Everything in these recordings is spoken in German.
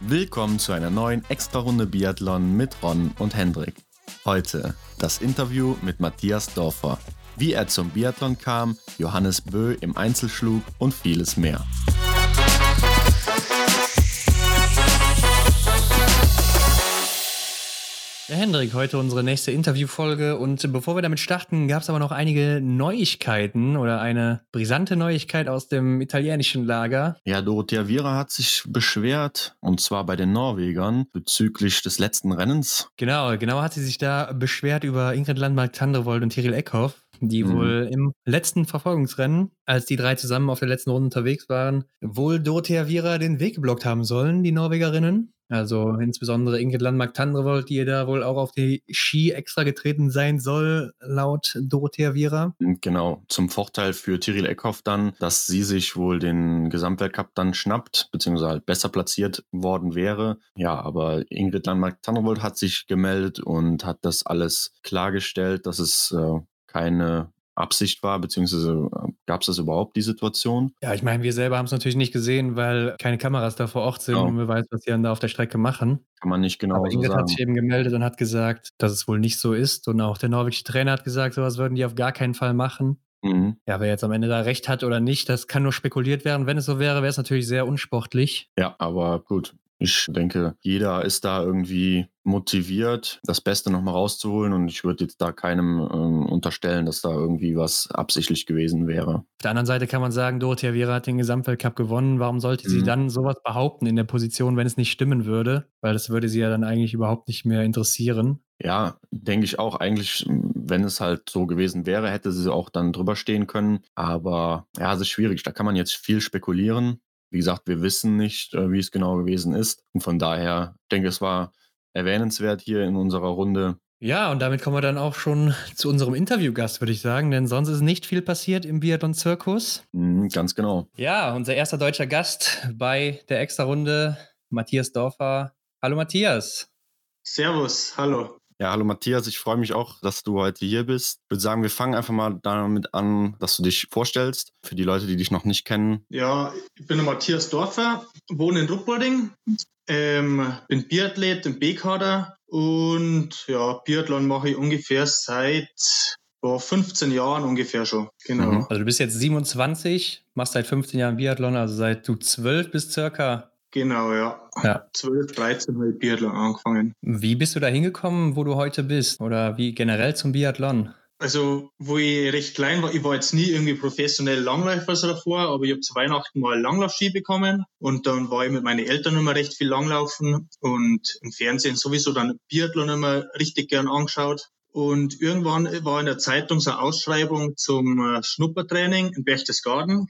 Willkommen zu einer neuen Extra-Runde Biathlon mit Ron und Hendrik. Heute das Interview mit Matthias Dorfer, wie er zum Biathlon kam, Johannes Bö im Einzel schlug und vieles mehr. Ja, Hendrik, heute unsere nächste Interviewfolge. Und bevor wir damit starten, gab es aber noch einige Neuigkeiten oder eine brisante Neuigkeit aus dem italienischen Lager. Ja, Dorothea Viera hat sich beschwert, und zwar bei den Norwegern, bezüglich des letzten Rennens. Genau, genau hat sie sich da beschwert über Ingrid Landmark-Tandrevold und Tyrell Eckhoff die mhm. wohl im letzten Verfolgungsrennen, als die drei zusammen auf der letzten Runde unterwegs waren, wohl Dorothea Viera den Weg geblockt haben sollen, die Norwegerinnen. Also insbesondere Ingrid Landmark-Tandrevold, die da wohl auch auf die Ski extra getreten sein soll, laut Dorothea Viera. Genau, zum Vorteil für Tyrell Eckhoff dann, dass sie sich wohl den Gesamtweltcup dann schnappt, beziehungsweise halt besser platziert worden wäre. Ja, aber Ingrid Landmark-Tandrevold hat sich gemeldet und hat das alles klargestellt, dass es äh, keine Absicht war, beziehungsweise äh, gab es das überhaupt, die Situation? Ja, ich meine, wir selber haben es natürlich nicht gesehen, weil keine Kameras da vor Ort sind genau. und wir weiß, was sie dann da auf der Strecke machen. Kann man nicht genau Aber Ingrid so hat sich eben gemeldet und hat gesagt, dass es wohl nicht so ist. Und auch der norwegische Trainer hat gesagt, sowas würden die auf gar keinen Fall machen. Mhm. Ja, wer jetzt am Ende da recht hat oder nicht, das kann nur spekuliert werden. Wenn es so wäre, wäre es natürlich sehr unsportlich. Ja, aber gut. Ich denke, jeder ist da irgendwie motiviert, das Beste nochmal rauszuholen. Und ich würde jetzt da keinem ähm, unterstellen, dass da irgendwie was absichtlich gewesen wäre. Auf der anderen Seite kann man sagen, Dorothea Viera hat den Gesamtweltcup gewonnen. Warum sollte mhm. sie dann sowas behaupten in der Position, wenn es nicht stimmen würde? Weil das würde sie ja dann eigentlich überhaupt nicht mehr interessieren. Ja, denke ich auch. Eigentlich, wenn es halt so gewesen wäre, hätte sie auch dann drüber stehen können. Aber ja, es ist schwierig. Da kann man jetzt viel spekulieren. Wie gesagt, wir wissen nicht, äh, wie es genau gewesen ist. Und von daher denke ich, es war erwähnenswert hier in unserer Runde. Ja, und damit kommen wir dann auch schon zu unserem Interviewgast, würde ich sagen, denn sonst ist nicht viel passiert im Biathlon-Zirkus. Mhm, ganz genau. Ja, unser erster deutscher Gast bei der Extra-Runde, Matthias Dorfer. Hallo Matthias. Servus, hallo. Ja, hallo Matthias, ich freue mich auch, dass du heute hier bist. Ich würde sagen, wir fangen einfach mal damit an, dass du dich vorstellst, für die Leute, die dich noch nicht kennen. Ja, ich bin der Matthias Dorfer, wohne in Rupperding, ähm, bin Biathlet im B-Kader und ja, Biathlon mache ich ungefähr seit oh, 15 Jahren ungefähr schon. Genau. Mhm. Also du bist jetzt 27, machst seit 15 Jahren Biathlon, also seit du 12 bist circa Genau, ja. ja. 12, 13 habe ich Biathlon angefangen. Wie bist du da hingekommen, wo du heute bist? Oder wie generell zum Biathlon? Also, wo ich recht klein war, ich war jetzt nie irgendwie professionell Langläufer davor, aber ich habe zu Weihnachten mal Langlaufski bekommen und dann war ich mit meinen Eltern immer recht viel Langlaufen und im Fernsehen sowieso dann Biathlon immer richtig gern angeschaut. Und irgendwann war in der Zeitung so eine Ausschreibung zum äh, Schnuppertraining in Berchtesgaden.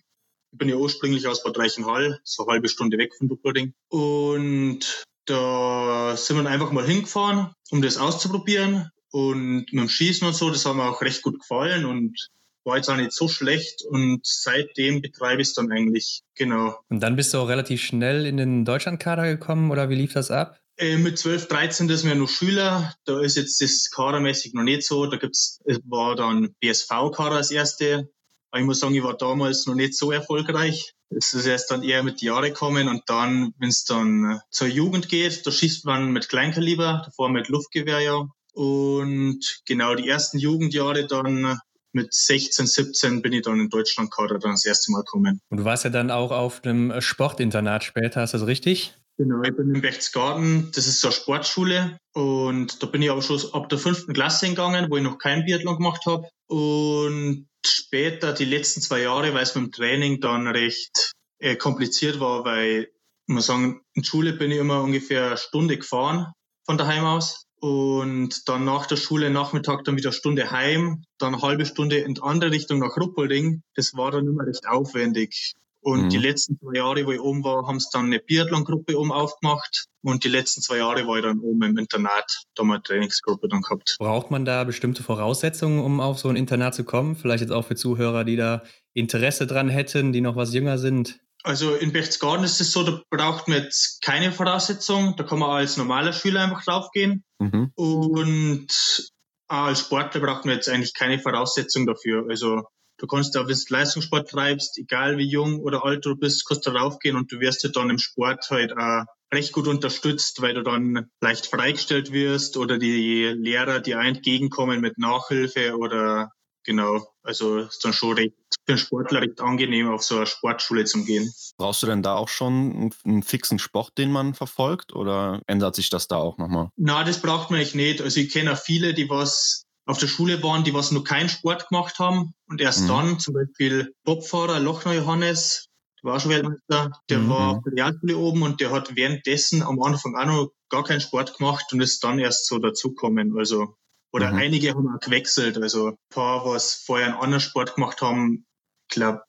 Ich bin ja ursprünglich aus Bad Reichenhall, so eine halbe Stunde weg von Duppolding. Und da sind wir einfach mal hingefahren, um das auszuprobieren. Und mit dem Schießen und so, das hat mir auch recht gut gefallen und war jetzt auch nicht so schlecht. Und seitdem betreibe ich es dann eigentlich, genau. Und dann bist du auch relativ schnell in den Deutschlandkader gekommen oder wie lief das ab? Äh, mit 12, 13, das sind wir noch Schüler. Da ist jetzt das kadermäßig noch nicht so. Da gibt's, war dann BSV-Kader als erste. Aber ich muss sagen, ich war damals noch nicht so erfolgreich. Es ist erst dann eher mit Jahren gekommen und dann, wenn es dann äh, zur Jugend geht, da schießt man mit Kleinkaliber, davor mit Luftgewehr ja. Und genau die ersten Jugendjahre dann mit 16, 17 bin ich dann in Deutschland Kader dann das erste Mal gekommen. Und du warst ja dann auch auf einem Sportinternat später, ist das richtig? Genau, ich bin in Berchtesgaden, das ist so eine Sportschule und da bin ich aber schon ab der fünften Klasse gegangen, wo ich noch kein Biathlon gemacht habe. Und später, die letzten zwei Jahre, weil es mit dem Training dann recht äh, kompliziert war, weil, muss sagen, in Schule bin ich immer ungefähr eine Stunde gefahren von daheim aus. Und dann nach der Schule Nachmittag dann wieder eine Stunde heim, dann eine halbe Stunde in die andere Richtung nach Ruppolding. Das war dann immer recht aufwendig. Und mhm. die letzten zwei Jahre, wo ich oben war, haben sie dann eine Biathlon-Gruppe oben aufgemacht. Und die letzten zwei Jahre war ich dann oben im Internat, da mal eine Trainingsgruppe dann gehabt. Braucht man da bestimmte Voraussetzungen, um auf so ein Internat zu kommen? Vielleicht jetzt auch für Zuhörer, die da Interesse dran hätten, die noch was jünger sind? Also in Berchtesgaden ist es so, da braucht man jetzt keine Voraussetzung. Da kann man als normaler Schüler einfach draufgehen. Mhm. Und als Sportler braucht man jetzt eigentlich keine Voraussetzung dafür. Also Du kannst da, wenn du Leistungssport treibst, egal wie jung oder alt du bist, kannst du raufgehen und du wirst ja dann im Sport halt auch recht gut unterstützt, weil du dann leicht freigestellt wirst oder die Lehrer dir entgegenkommen mit Nachhilfe oder genau. Also ist dann schon recht für einen Sportler recht angenehm, auf so eine Sportschule zu gehen. Brauchst du denn da auch schon einen fixen Sport, den man verfolgt oder ändert sich das da auch nochmal? Na, das braucht man eigentlich nicht. Also ich kenne auch viele, die was auf der Schule waren, die was nur keinen Sport gemacht haben und erst mhm. dann, zum Beispiel Bobfahrer Lochner Johannes, der war schon Weltmeister, der mhm. war auf der Realschule oben und der hat währenddessen am Anfang auch noch gar keinen Sport gemacht und ist dann erst so dazukommen. Also oder mhm. einige haben auch gewechselt. Also ein paar, was vorher einen anderen Sport gemacht haben, ich glaube,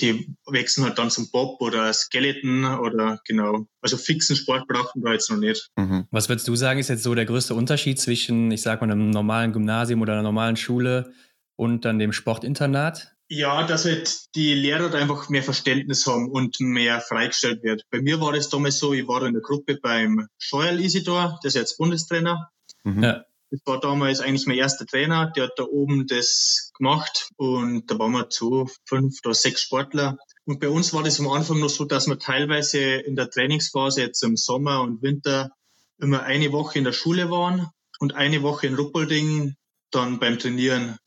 die wechseln halt dann zum Bob oder Skeleton oder genau. Also fixen Sport brauchen wir jetzt noch nicht. Mhm. Was würdest du sagen, ist jetzt so der größte Unterschied zwischen, ich sag mal, einem normalen Gymnasium oder einer normalen Schule und dann dem Sportinternat? Ja, dass halt die Lehrer da einfach mehr Verständnis haben und mehr freigestellt wird. Bei mir war das damals so, ich war in der Gruppe beim Scheuerl Isidor, der ist jetzt Bundestrainer. Mhm. Ja. Das war damals eigentlich mein erster Trainer, der hat da oben das gemacht und da waren wir zu fünf oder sechs Sportler. Und bei uns war das am Anfang noch so, dass wir teilweise in der Trainingsphase jetzt im Sommer und Winter immer eine Woche in der Schule waren und eine Woche in Ruppolding dann beim Trainieren.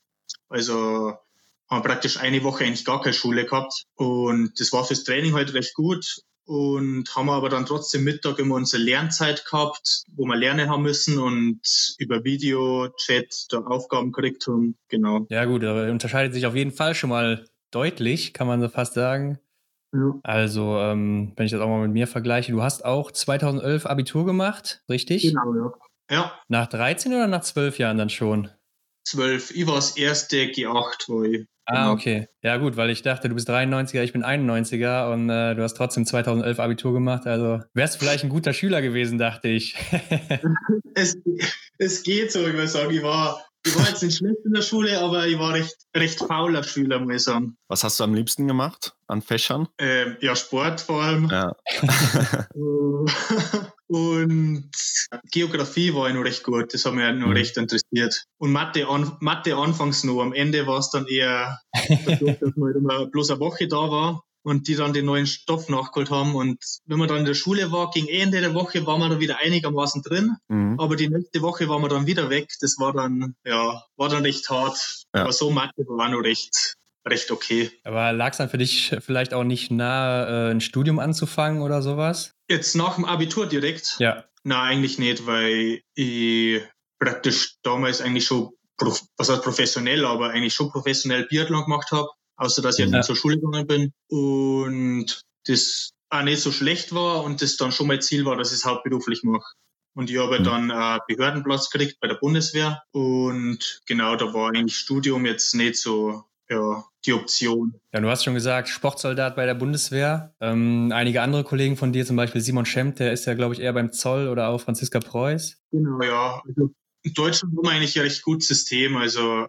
Also haben praktisch eine Woche eigentlich gar keine Schule gehabt. Und das war fürs Training halt recht gut und haben aber dann trotzdem Mittag immer unsere Lernzeit gehabt, wo wir lernen haben müssen und über Video-Chat da Aufgaben gekriegt haben. Genau. Ja gut, aber unterscheidet sich auf jeden Fall schon mal deutlich, kann man so fast sagen. Ja. Also, ähm, wenn ich das auch mal mit mir vergleiche, du hast auch 2011 Abitur gemacht, richtig? Genau, ja. ja. Nach 13 oder nach 12 Jahren dann schon? 12. Ich war das erste G8, wo ich Ah, genau. okay. Ja, gut, weil ich dachte, du bist 93er, ich bin 91er und äh, du hast trotzdem 2011 Abitur gemacht. Also wärst du vielleicht ein guter Schüler gewesen, dachte ich. es, es geht so, ich würde sagen. Ich war, ich war jetzt nicht schlecht in der Schule, aber ich war recht, recht fauler Schüler, muss ich sagen. Was hast du am liebsten gemacht an Fächern? Ähm, ja, Sport vor allem. Ja. Und Geografie war ich noch recht gut, das hat mich noch mhm. recht interessiert. Und Mathe, an, Mathe anfangs noch, am Ende war es dann eher, dadurch, dass man halt immer bloß eine Woche da war und die dann den neuen Stoff nachgeholt haben. Und wenn man dann in der Schule war, gegen Ende der Woche war man dann wieder einigermaßen drin, mhm. aber die nächste Woche war man dann wieder weg. Das war dann, ja, war dann recht hart. Ja. Aber so Mathe war noch recht, recht okay. Aber lag es dann für dich vielleicht auch nicht nahe, äh, ein Studium anzufangen oder sowas? Jetzt nach dem Abitur direkt? Ja. Nein, eigentlich nicht, weil ich praktisch damals eigentlich schon, was heißt professionell, aber eigentlich schon professionell Biathlon gemacht habe, außer dass ich ja. zur Schule gegangen bin und das auch nicht so schlecht war und das dann schon mein Ziel war, dass ich es hauptberuflich mache. Und ich habe mhm. dann einen Behördenplatz gekriegt bei der Bundeswehr und genau, da war eigentlich Studium jetzt nicht so ja, die Option. Ja, du hast schon gesagt, Sportsoldat bei der Bundeswehr. Ähm, einige andere Kollegen von dir, zum Beispiel Simon Schemp, der ist ja, glaube ich, eher beim Zoll oder auch Franziska Preuß. Genau, ja. Also in Deutschland haben wir eigentlich ein recht gutes System. Also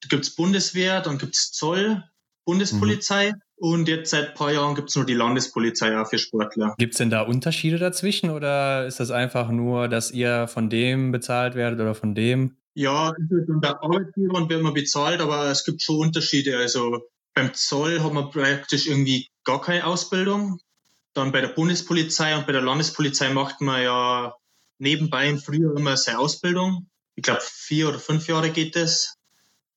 da gibt es Bundeswehr, dann gibt es Zoll, Bundespolizei. Mhm. Und jetzt seit ein paar Jahren gibt es nur die Landespolizei auch für Sportler. Gibt es denn da Unterschiede dazwischen oder ist das einfach nur, dass ihr von dem bezahlt werdet oder von dem? Ja, der Arbeitgeber und wird man bezahlt, aber es gibt schon Unterschiede. Also beim Zoll hat man praktisch irgendwie gar keine Ausbildung. Dann bei der Bundespolizei und bei der Landespolizei macht man ja nebenbei im Frühjahr immer seine Ausbildung. Ich glaube, vier oder fünf Jahre geht es.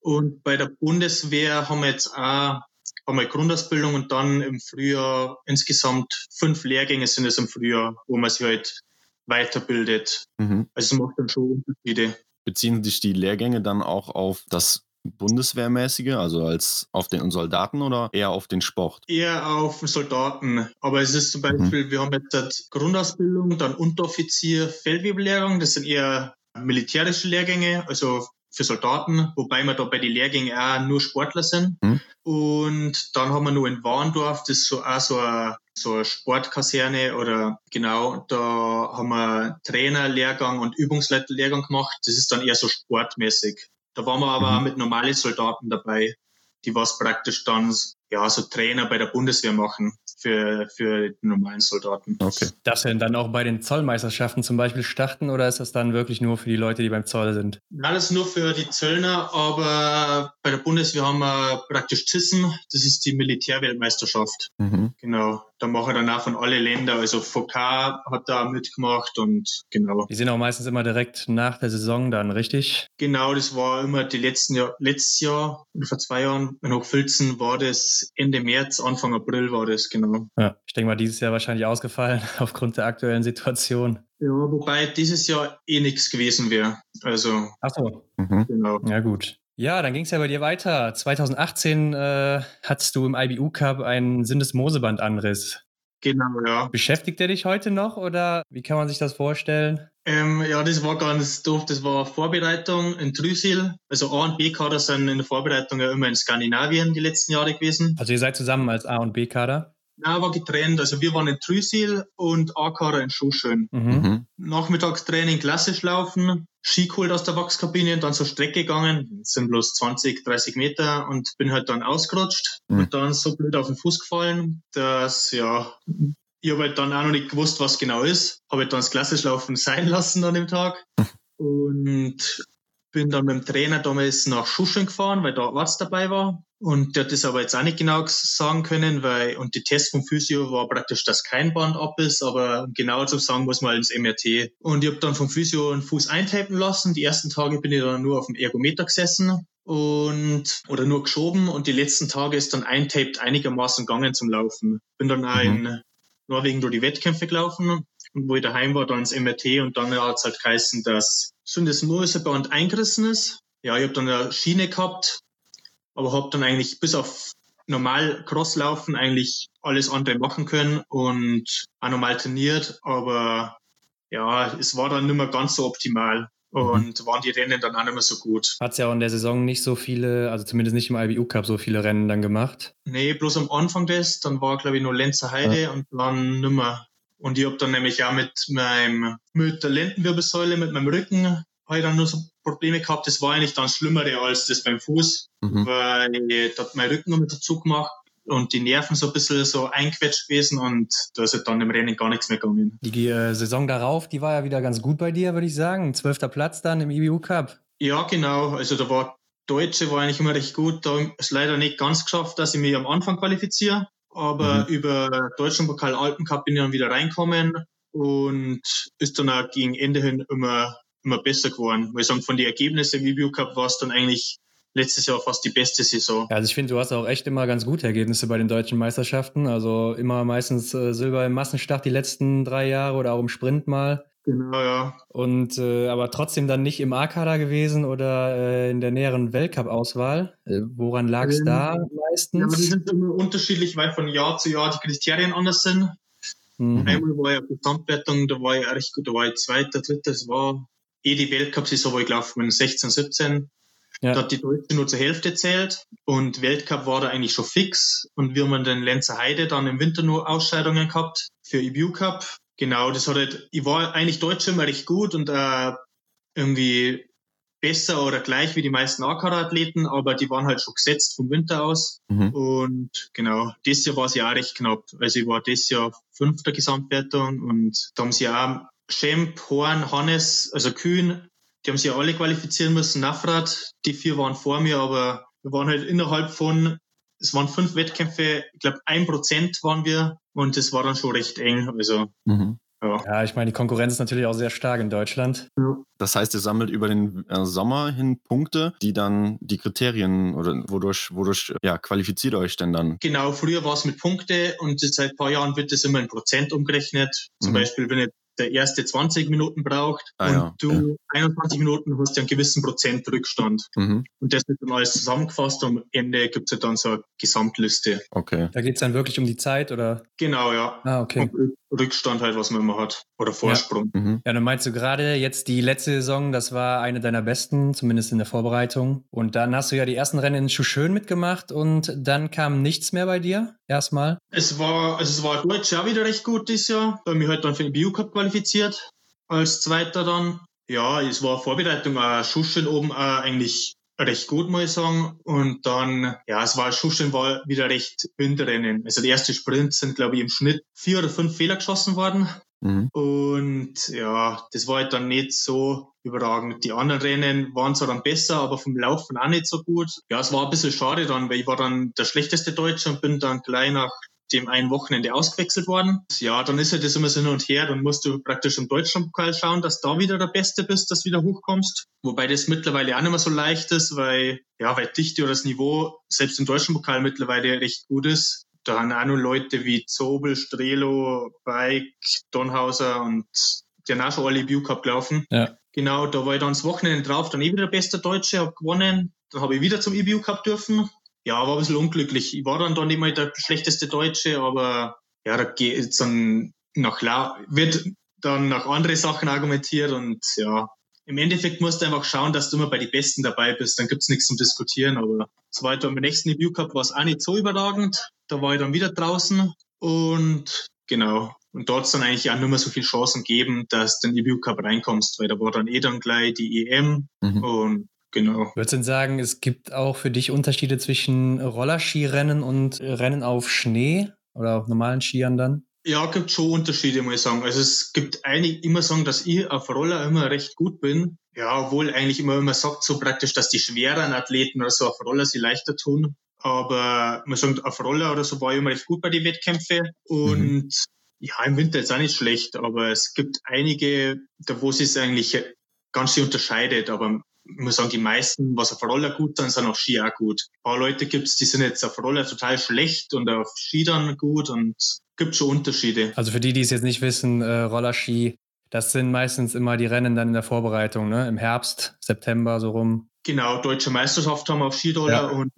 Und bei der Bundeswehr haben wir jetzt auch wir Grundausbildung und dann im Frühjahr insgesamt fünf Lehrgänge sind es im Frühjahr, wo man sich halt weiterbildet. Mhm. Also es macht dann schon Unterschiede. Beziehen sich die Lehrgänge dann auch auf das Bundeswehrmäßige, also als auf den Soldaten oder eher auf den Sport? Eher auf Soldaten. Aber es ist zum mhm. Beispiel, mhm. wir haben jetzt Grundausbildung, dann Unteroffizier, Feldwebellehrgang, das sind eher militärische Lehrgänge, also für Soldaten, wobei wir da bei den Lehrgängen auch nur Sportler sind. Mhm. Und dann haben wir nur in Warndorf, das ist so auch so eine, so eine Sportkaserne oder genau, da haben wir Trainerlehrgang und Übungsleiterlehrgang gemacht. Das ist dann eher so sportmäßig. Da waren wir aber mhm. auch mit normalen Soldaten dabei, die was praktisch dann ja, so Trainer bei der Bundeswehr machen für, für die normalen Soldaten. Okay. Darfst du denn dann auch bei den Zollmeisterschaften zum Beispiel starten oder ist das dann wirklich nur für die Leute, die beim Zoll sind? Alles nur für die Zöllner, aber bei der Bundeswehr haben wir praktisch CISM, das ist die Militärweltmeisterschaft. Mhm. Genau. Da machen dann auch von alle Länder, also VK hat da mitgemacht und genau. Die sind auch meistens immer direkt nach der Saison dann, richtig? Genau, das war immer die letzten Jahr, letztes Jahr oder vor zwei Jahren in Hochfilzen war das Ende März, Anfang April war das, genau. Ja, ich denke mal, dieses Jahr wahrscheinlich ausgefallen aufgrund der aktuellen Situation. Ja, wobei dieses Jahr eh nichts gewesen wäre. Also. Ach so. Mhm. Genau. Ja, gut. Ja, dann ging es ja bei dir weiter. 2018 äh, hattest du im IBU Cup einen Syndesmosebandanriss. Genau, ja. Beschäftigt er dich heute noch oder wie kann man sich das vorstellen? Ähm, ja, das war ganz doof. Das war Vorbereitung in Trysil. Also A und B-Kader sind in der Vorbereitung ja immer in Skandinavien die letzten Jahre gewesen. Also ihr seid zusammen als A und B-Kader? Nein, war getrennt. Also wir waren in Trüsil und A-Kader in Schuhschön. Mhm. mhm. Nachmittagstraining klassisch laufen, Ski geholt aus der Wachskabine, dann zur Strecke gegangen. Das sind bloß 20, 30 Meter und bin halt dann ausgerutscht mhm. und dann so blöd auf den Fuß gefallen, dass, ja, ich habe halt dann auch noch nicht gewusst, was genau ist. Habe halt dann das klassisch Laufen sein lassen an dem Tag. Und bin dann mit dem Trainer damals nach Schuschen gefahren, weil da Arzt dabei war. Und der hat das aber jetzt auch nicht genau sagen können, weil, und die Test vom Physio war praktisch, dass kein Band ab ist, aber genauer zu sagen muss man ins MRT. Und ich habe dann vom Physio einen Fuß eintapen lassen. Die ersten Tage bin ich dann nur auf dem Ergometer gesessen und, oder nur geschoben und die letzten Tage ist dann eintaped einigermaßen gegangen zum Laufen. Bin dann auch mhm. in Norwegen durch die Wettkämpfe gelaufen und wo ich daheim war, dann ins MRT und dann hat es halt geheißen, dass so das eingerissen ist. Ja, ich habe dann eine Schiene gehabt, aber habe dann eigentlich bis auf normal Crosslaufen eigentlich alles andere machen können und auch normal trainiert, aber ja, es war dann nicht mehr ganz so optimal und mhm. waren die Rennen dann auch nicht mehr so gut. Hat es ja auch in der Saison nicht so viele, also zumindest nicht im IBU Cup so viele Rennen dann gemacht? Nee, bloß am Anfang des, dann war glaube ich nur Lenzer Heide ja. und dann nicht mehr. Und ich habe dann nämlich auch mit meinem, mit der Lendenwirbelsäule, mit meinem Rücken, habe ich dann nur so Probleme gehabt. Das war eigentlich dann schlimmere als das beim Fuß, mhm. weil da hat mein Rücken noch mit dazu gemacht und die Nerven so ein bisschen so einquetscht gewesen und da ist halt dann im Rennen gar nichts mehr gegangen. Die äh, Saison darauf, die war ja wieder ganz gut bei dir, würde ich sagen. Zwölfter Platz dann im IBU Cup. Ja, genau. Also da war Deutsche war eigentlich immer recht gut. Da ist leider nicht ganz geschafft, dass ich mich am Anfang qualifiziere aber mhm. über Deutschen Pokal Alpencup bin ich dann wieder reinkommen und ist dann auch gegen Ende hin immer, immer besser geworden. Weil ich sagen, von den Ergebnissen im Review Cup war es dann eigentlich letztes Jahr fast die beste Saison. Ja, also ich finde, du hast auch echt immer ganz gute Ergebnisse bei den deutschen Meisterschaften. Also immer meistens äh, Silber im Massenstart die letzten drei Jahre oder auch im Sprint mal. Genau, ja. Und äh, aber trotzdem dann nicht im A-Kader gewesen oder äh, in der näheren Weltcup-Auswahl. Äh, woran lag es ähm, da meistens? Ja, die sind immer unterschiedlich, weil von Jahr zu Jahr die Kriterien anders sind. Mhm. Einmal war ja Gesamtwertung, da war ich echt gut, da war ich zweiter, dritter, das war eh die Weltcup-Saison, wo ich gelaufen bin, 16, 17. Ja. Da hat die Deutsche nur zur Hälfte zählt und Weltcup war da eigentlich schon fix und wir haben den Lenzer Heide dann im Winter nur Ausscheidungen gehabt für EBU Cup Genau, das hat halt, ich war eigentlich Deutsch immer recht gut und äh, irgendwie besser oder gleich wie die meisten A-Kader-Athleten, aber die waren halt schon gesetzt vom Winter aus. Mhm. Und genau, das Jahr war es ja auch recht knapp. Also ich war das Jahr fünfter Gesamtwertung und da haben sie auch Schemp, Horn, Hannes, also Kühn, die haben sich ja alle qualifizieren müssen. Nafrat, die vier waren vor mir, aber wir waren halt innerhalb von, es waren fünf Wettkämpfe, ich glaube ein Prozent waren wir und das war dann schon recht eng. Also, mhm. ja. ja. ich meine, die Konkurrenz ist natürlich auch sehr stark in Deutschland. Ja. Das heißt, ihr sammelt über den äh, Sommer hin Punkte, die dann die Kriterien oder wodurch, wodurch ja, qualifiziert euch denn dann? Genau, früher war es mit Punkte und seit ein paar Jahren wird das immer in Prozent umgerechnet. Zum mhm. Beispiel, wenn jetzt der erste 20 Minuten braucht ah, und ja. du ja. 21 Minuten hast ja einen gewissen Prozent Rückstand. Mhm. Und das wird dann alles zusammengefasst und am Ende gibt es ja dann so eine Gesamtliste. Okay. Da geht es dann wirklich um die Zeit, oder? Genau, ja. Ah, okay. Und Rückstand halt, was man immer hat. Oder Vorsprung. Ja, mhm. ja dann meinst du gerade jetzt die letzte Saison, das war eine deiner besten, zumindest in der Vorbereitung. Und dann hast du ja die ersten Rennen in Schuschön mitgemacht und dann kam nichts mehr bei dir, erstmal? Es war, also es war Deutsch ja wieder recht gut dieses Jahr. Da habe ich halt dann für den Bio-Cup qualifiziert. Als Zweiter dann. Ja, es war Vorbereitung, äh, Schuschön oben äh, eigentlich recht gut, muss ich sagen. Und dann, ja, es war schon war wieder recht Windrennen. Also die erste Sprint sind, glaube ich, im Schnitt vier oder fünf Fehler geschossen worden. Mhm. Und ja, das war halt dann nicht so überragend. Die anderen Rennen waren zwar dann besser, aber vom Laufen auch nicht so gut. Ja, es war ein bisschen schade dann, weil ich war dann der schlechteste Deutsche und bin dann gleich nach dem einen Wochenende ausgewechselt worden. Ja, dann ist halt das immer so hin und her. Dann musst du praktisch im Deutschlandpokal schauen, dass da wieder der Beste bist, dass du wieder hochkommst. Wobei das mittlerweile auch nicht mehr so leicht ist, weil, ja, weil Dichte oder das Niveau selbst im Deutschlandpokal mittlerweile recht gut ist. Da haben auch noch Leute wie Zobel, Strelo, Bike, Donhauser und die haben auch schon alle View Cup gelaufen. Ja. Genau, da war ich dann das Wochenende drauf, dann eh wieder der beste Deutsche, habe gewonnen. Dann habe ich wieder zum EBU Cup dürfen. Ja, war ein bisschen unglücklich. Ich war dann da nicht mal der schlechteste Deutsche, aber ja, da geht dann nach wird dann nach andere Sachen argumentiert und ja, im Endeffekt musst du einfach schauen, dass du immer bei den Besten dabei bist. Dann gibt's nichts zum Diskutieren. Aber so weiter beim nächsten Review Cup war es auch nicht so überragend. Da war ich dann wieder draußen und genau. Und dort dann eigentlich auch nicht mehr so viele Chancen geben, dass du in den Review Cup reinkommst, weil da war dann eh dann gleich die EM mhm. und Genau. Würdest du denn sagen, es gibt auch für dich Unterschiede zwischen Rollerskirennen und Rennen auf Schnee oder auf normalen Skiern dann? Ja, gibt schon Unterschiede, muss ich sagen. Also es gibt einige immer sagen, dass ich auf Roller immer recht gut bin. Ja, obwohl eigentlich immer immer sagt so praktisch, dass die schweren Athleten oder so auf Roller sie leichter tun. Aber man sagt, auf Roller oder so war ich immer recht gut bei den Wettkämpfen. Und mhm. ja, im Winter ist auch nicht schlecht, aber es gibt einige, da wo es sich eigentlich ganz schön unterscheidet. Aber ich muss sagen, die meisten, was auf Roller gut sind, sind auf Ski auch gut. Ein paar Leute gibt's, die sind jetzt auf Roller total schlecht und auf Ski dann gut und gibt schon Unterschiede. Also für die, die es jetzt nicht wissen, äh, Rollerski, das sind meistens immer die Rennen dann in der Vorbereitung, ne? Im Herbst, September so rum. Genau, deutsche Meisterschaft haben wir auf Skiroller ja. und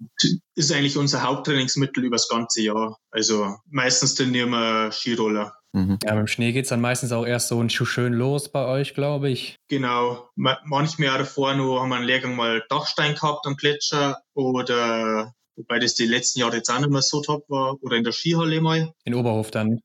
ist eigentlich unser Haupttrainingsmittel übers ganze Jahr. Also meistens trainieren wir Skiroller. Mhm. Ja, mit dem Schnee geht es dann meistens auch erst so schön los bei euch, glaube ich. Genau. Manchmal Jahre davor nur haben wir einen Lehrgang mal Dachstein gehabt am Gletscher oder wobei das die letzten Jahre jetzt auch nicht mehr so top war, oder in der Skihalle mal. In Oberhof dann.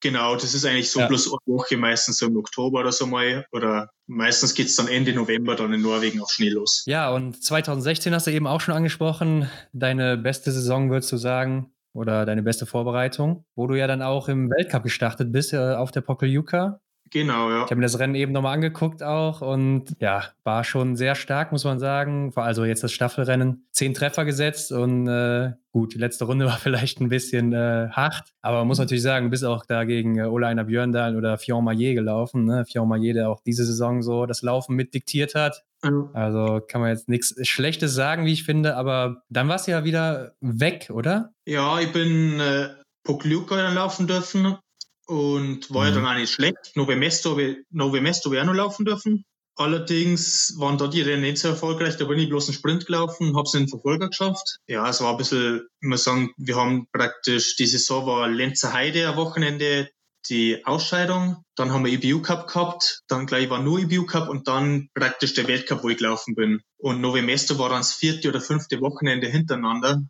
Genau, das ist eigentlich so ja. bloß eine Woche, meistens so im Oktober oder so mal. Oder meistens geht es dann Ende November dann in Norwegen auf Schnee los. Ja, und 2016 hast du eben auch schon angesprochen. Deine beste Saison, würdest du sagen, oder deine beste Vorbereitung, wo du ja dann auch im Weltcup gestartet bist, äh, auf der Pokeljuka. Genau, ja. Ich habe mir das Rennen eben nochmal angeguckt auch und ja, war schon sehr stark, muss man sagen. Also jetzt das Staffelrennen, zehn Treffer gesetzt und äh, gut, die letzte Runde war vielleicht ein bisschen äh, hart, aber man muss natürlich sagen, du bist auch da gegen äh, Olainer Björndal oder Fion Maillet gelaufen. Ne? Fion Maillet, der auch diese Saison so das Laufen mitdiktiert hat. Mhm. Also kann man jetzt nichts Schlechtes sagen, wie ich finde, aber dann warst du ja wieder weg, oder? Ja, ich bin äh, Pokljuka laufen dürfen und war mhm. ja dann auch nicht schlecht. Nove Mesto habe ich, auch noch laufen dürfen. Allerdings waren da die Rennen nicht so erfolgreich. Da bin ich bloß einen Sprint gelaufen, habe es in den Verfolger geschafft. Ja, es war ein bisschen, ich muss sagen, wir haben praktisch, die Saison war Lenzer Heide am Wochenende die Ausscheidung. Dann haben wir EBU Cup gehabt. Dann gleich war nur EBU Cup und dann praktisch der Weltcup, wo ich gelaufen bin. Und Nove Mesto war dann das vierte oder fünfte Wochenende hintereinander.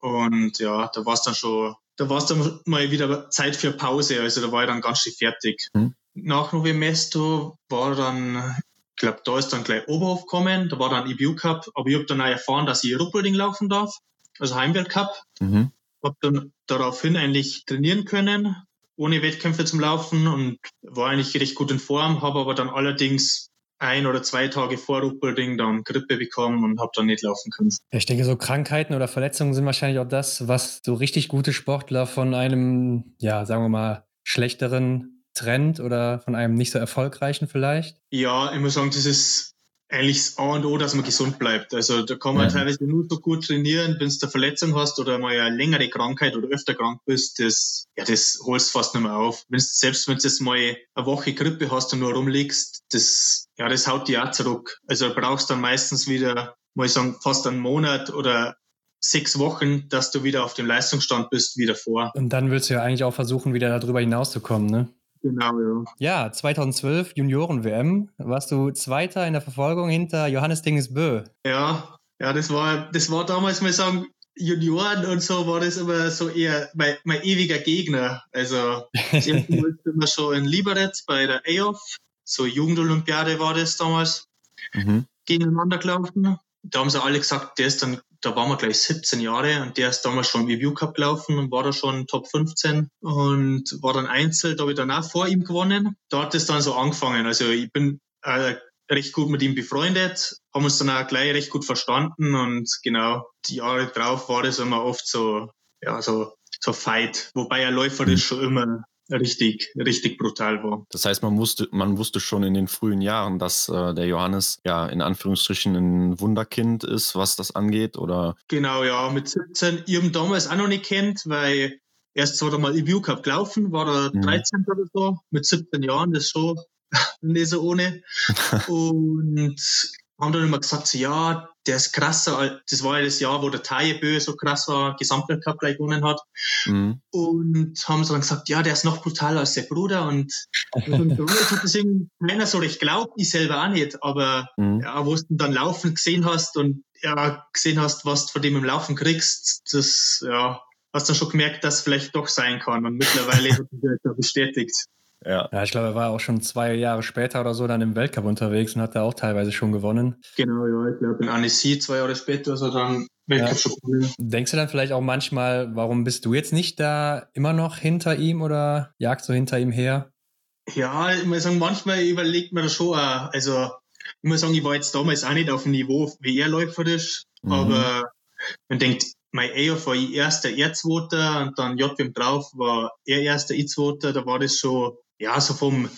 Und ja, da war es dann schon da war es dann mal wieder Zeit für Pause. Also da war ich dann ganz schön fertig. Mhm. Nach Novemesto war dann, ich glaube, da ist dann gleich Oberhof gekommen. Da war dann EBU Cup. Aber ich habe dann auch erfahren, dass ich Ruppolding laufen darf. Also Heimweltcup. Mhm. Habe dann daraufhin eigentlich trainieren können, ohne Wettkämpfe zum Laufen und war eigentlich recht gut in Form. Habe aber dann allerdings ein oder zwei Tage vor Ruppolding dann Grippe bekommen und habe dann nicht laufen können. Ich denke, so Krankheiten oder Verletzungen sind wahrscheinlich auch das, was so richtig gute Sportler von einem, ja, sagen wir mal, schlechteren Trend oder von einem nicht so erfolgreichen vielleicht? Ja, ich muss sagen, das ist eigentlich das A und O, dass man gesund bleibt. Also da kann man ja. teilweise nur so gut trainieren, wenn du eine Verletzung hast oder mal eine längere Krankheit oder öfter krank bist, das, ja, das holst fast nicht mehr auf. Wenn's, selbst wenn du jetzt mal eine Woche Grippe hast und nur rumliegst, das, ja, das haut dir auch zurück. Also du brauchst dann meistens wieder, muss ich sagen, fast einen Monat oder sechs Wochen, dass du wieder auf dem Leistungsstand bist wie davor. Und dann willst du ja eigentlich auch versuchen, wieder darüber hinauszukommen, ne? Genau, ja. Ja, 2012 Junioren-WM warst du Zweiter in der Verfolgung hinter Johannes Dingesbö. Ja, ja, das war, das war damals, mal sagen, Junioren und so war das immer so eher mein, mein ewiger Gegner. Also, Mal immer schon in Liberec bei der AOF, so Jugendolympiade war das damals, mhm. gegeneinander gelaufen. da haben sie alle gesagt, der ist dann, da waren wir gleich 17 Jahre und der ist damals schon im Review Cup gelaufen und war da schon Top 15 und war dann Einzel, da habe ich dann auch vor ihm gewonnen. Da hat es dann so angefangen. Also ich bin äh, recht gut mit ihm befreundet, haben uns dann auch gleich recht gut verstanden und genau die Jahre drauf war das immer oft so, ja, so, so Fight, wobei er läuferisch schon immer richtig, richtig brutal war. Das heißt, man wusste, man wusste schon in den frühen Jahren, dass äh, der Johannes ja in Anführungsstrichen ein Wunderkind ist, was das angeht, oder? Genau, ja, mit 17. Ich habe damals auch noch nicht kennt, weil erst zwar mal im View Cup gelaufen, war er mhm. 13 oder so, mit 17 Jahren, das ist schon nicht so ohne. und haben dann immer gesagt, so, ja, der ist krasser. Das war ja das Jahr, wo der Taillebö so krass war, Gesamtweltcup gleich gewonnen hat. Mhm. Und haben so dann gesagt, ja, der ist noch brutaler als der Bruder. Und, und hat das keiner so recht glaubt, ich selber auch nicht. Aber mhm. ja, wo du dann laufen gesehen hast und ja, gesehen hast, was du von dem im Laufen kriegst, das, ja, hast du schon gemerkt, dass es vielleicht doch sein kann. Und mittlerweile hat er bestätigt. Ja. ja, ich glaube, er war auch schon zwei Jahre später oder so dann im Weltcup unterwegs und hat da auch teilweise schon gewonnen. Genau, ja, ich glaube in Annecy zwei Jahre später ist er dann Weltcup ja. schon gewonnen. Denkst du dann vielleicht auch manchmal, warum bist du jetzt nicht da immer noch hinter ihm oder jagst du hinter ihm her? Ja, ich muss sagen, manchmal überlegt man das schon auch. Also, ich muss sagen, ich war jetzt damals auch nicht auf dem Niveau, wie er läuferisch, mhm. aber man denkt, mein EOF war ich erster, er zweiter und dann JWM drauf war er erster, ich zweiter, da war das schon ja, so vom,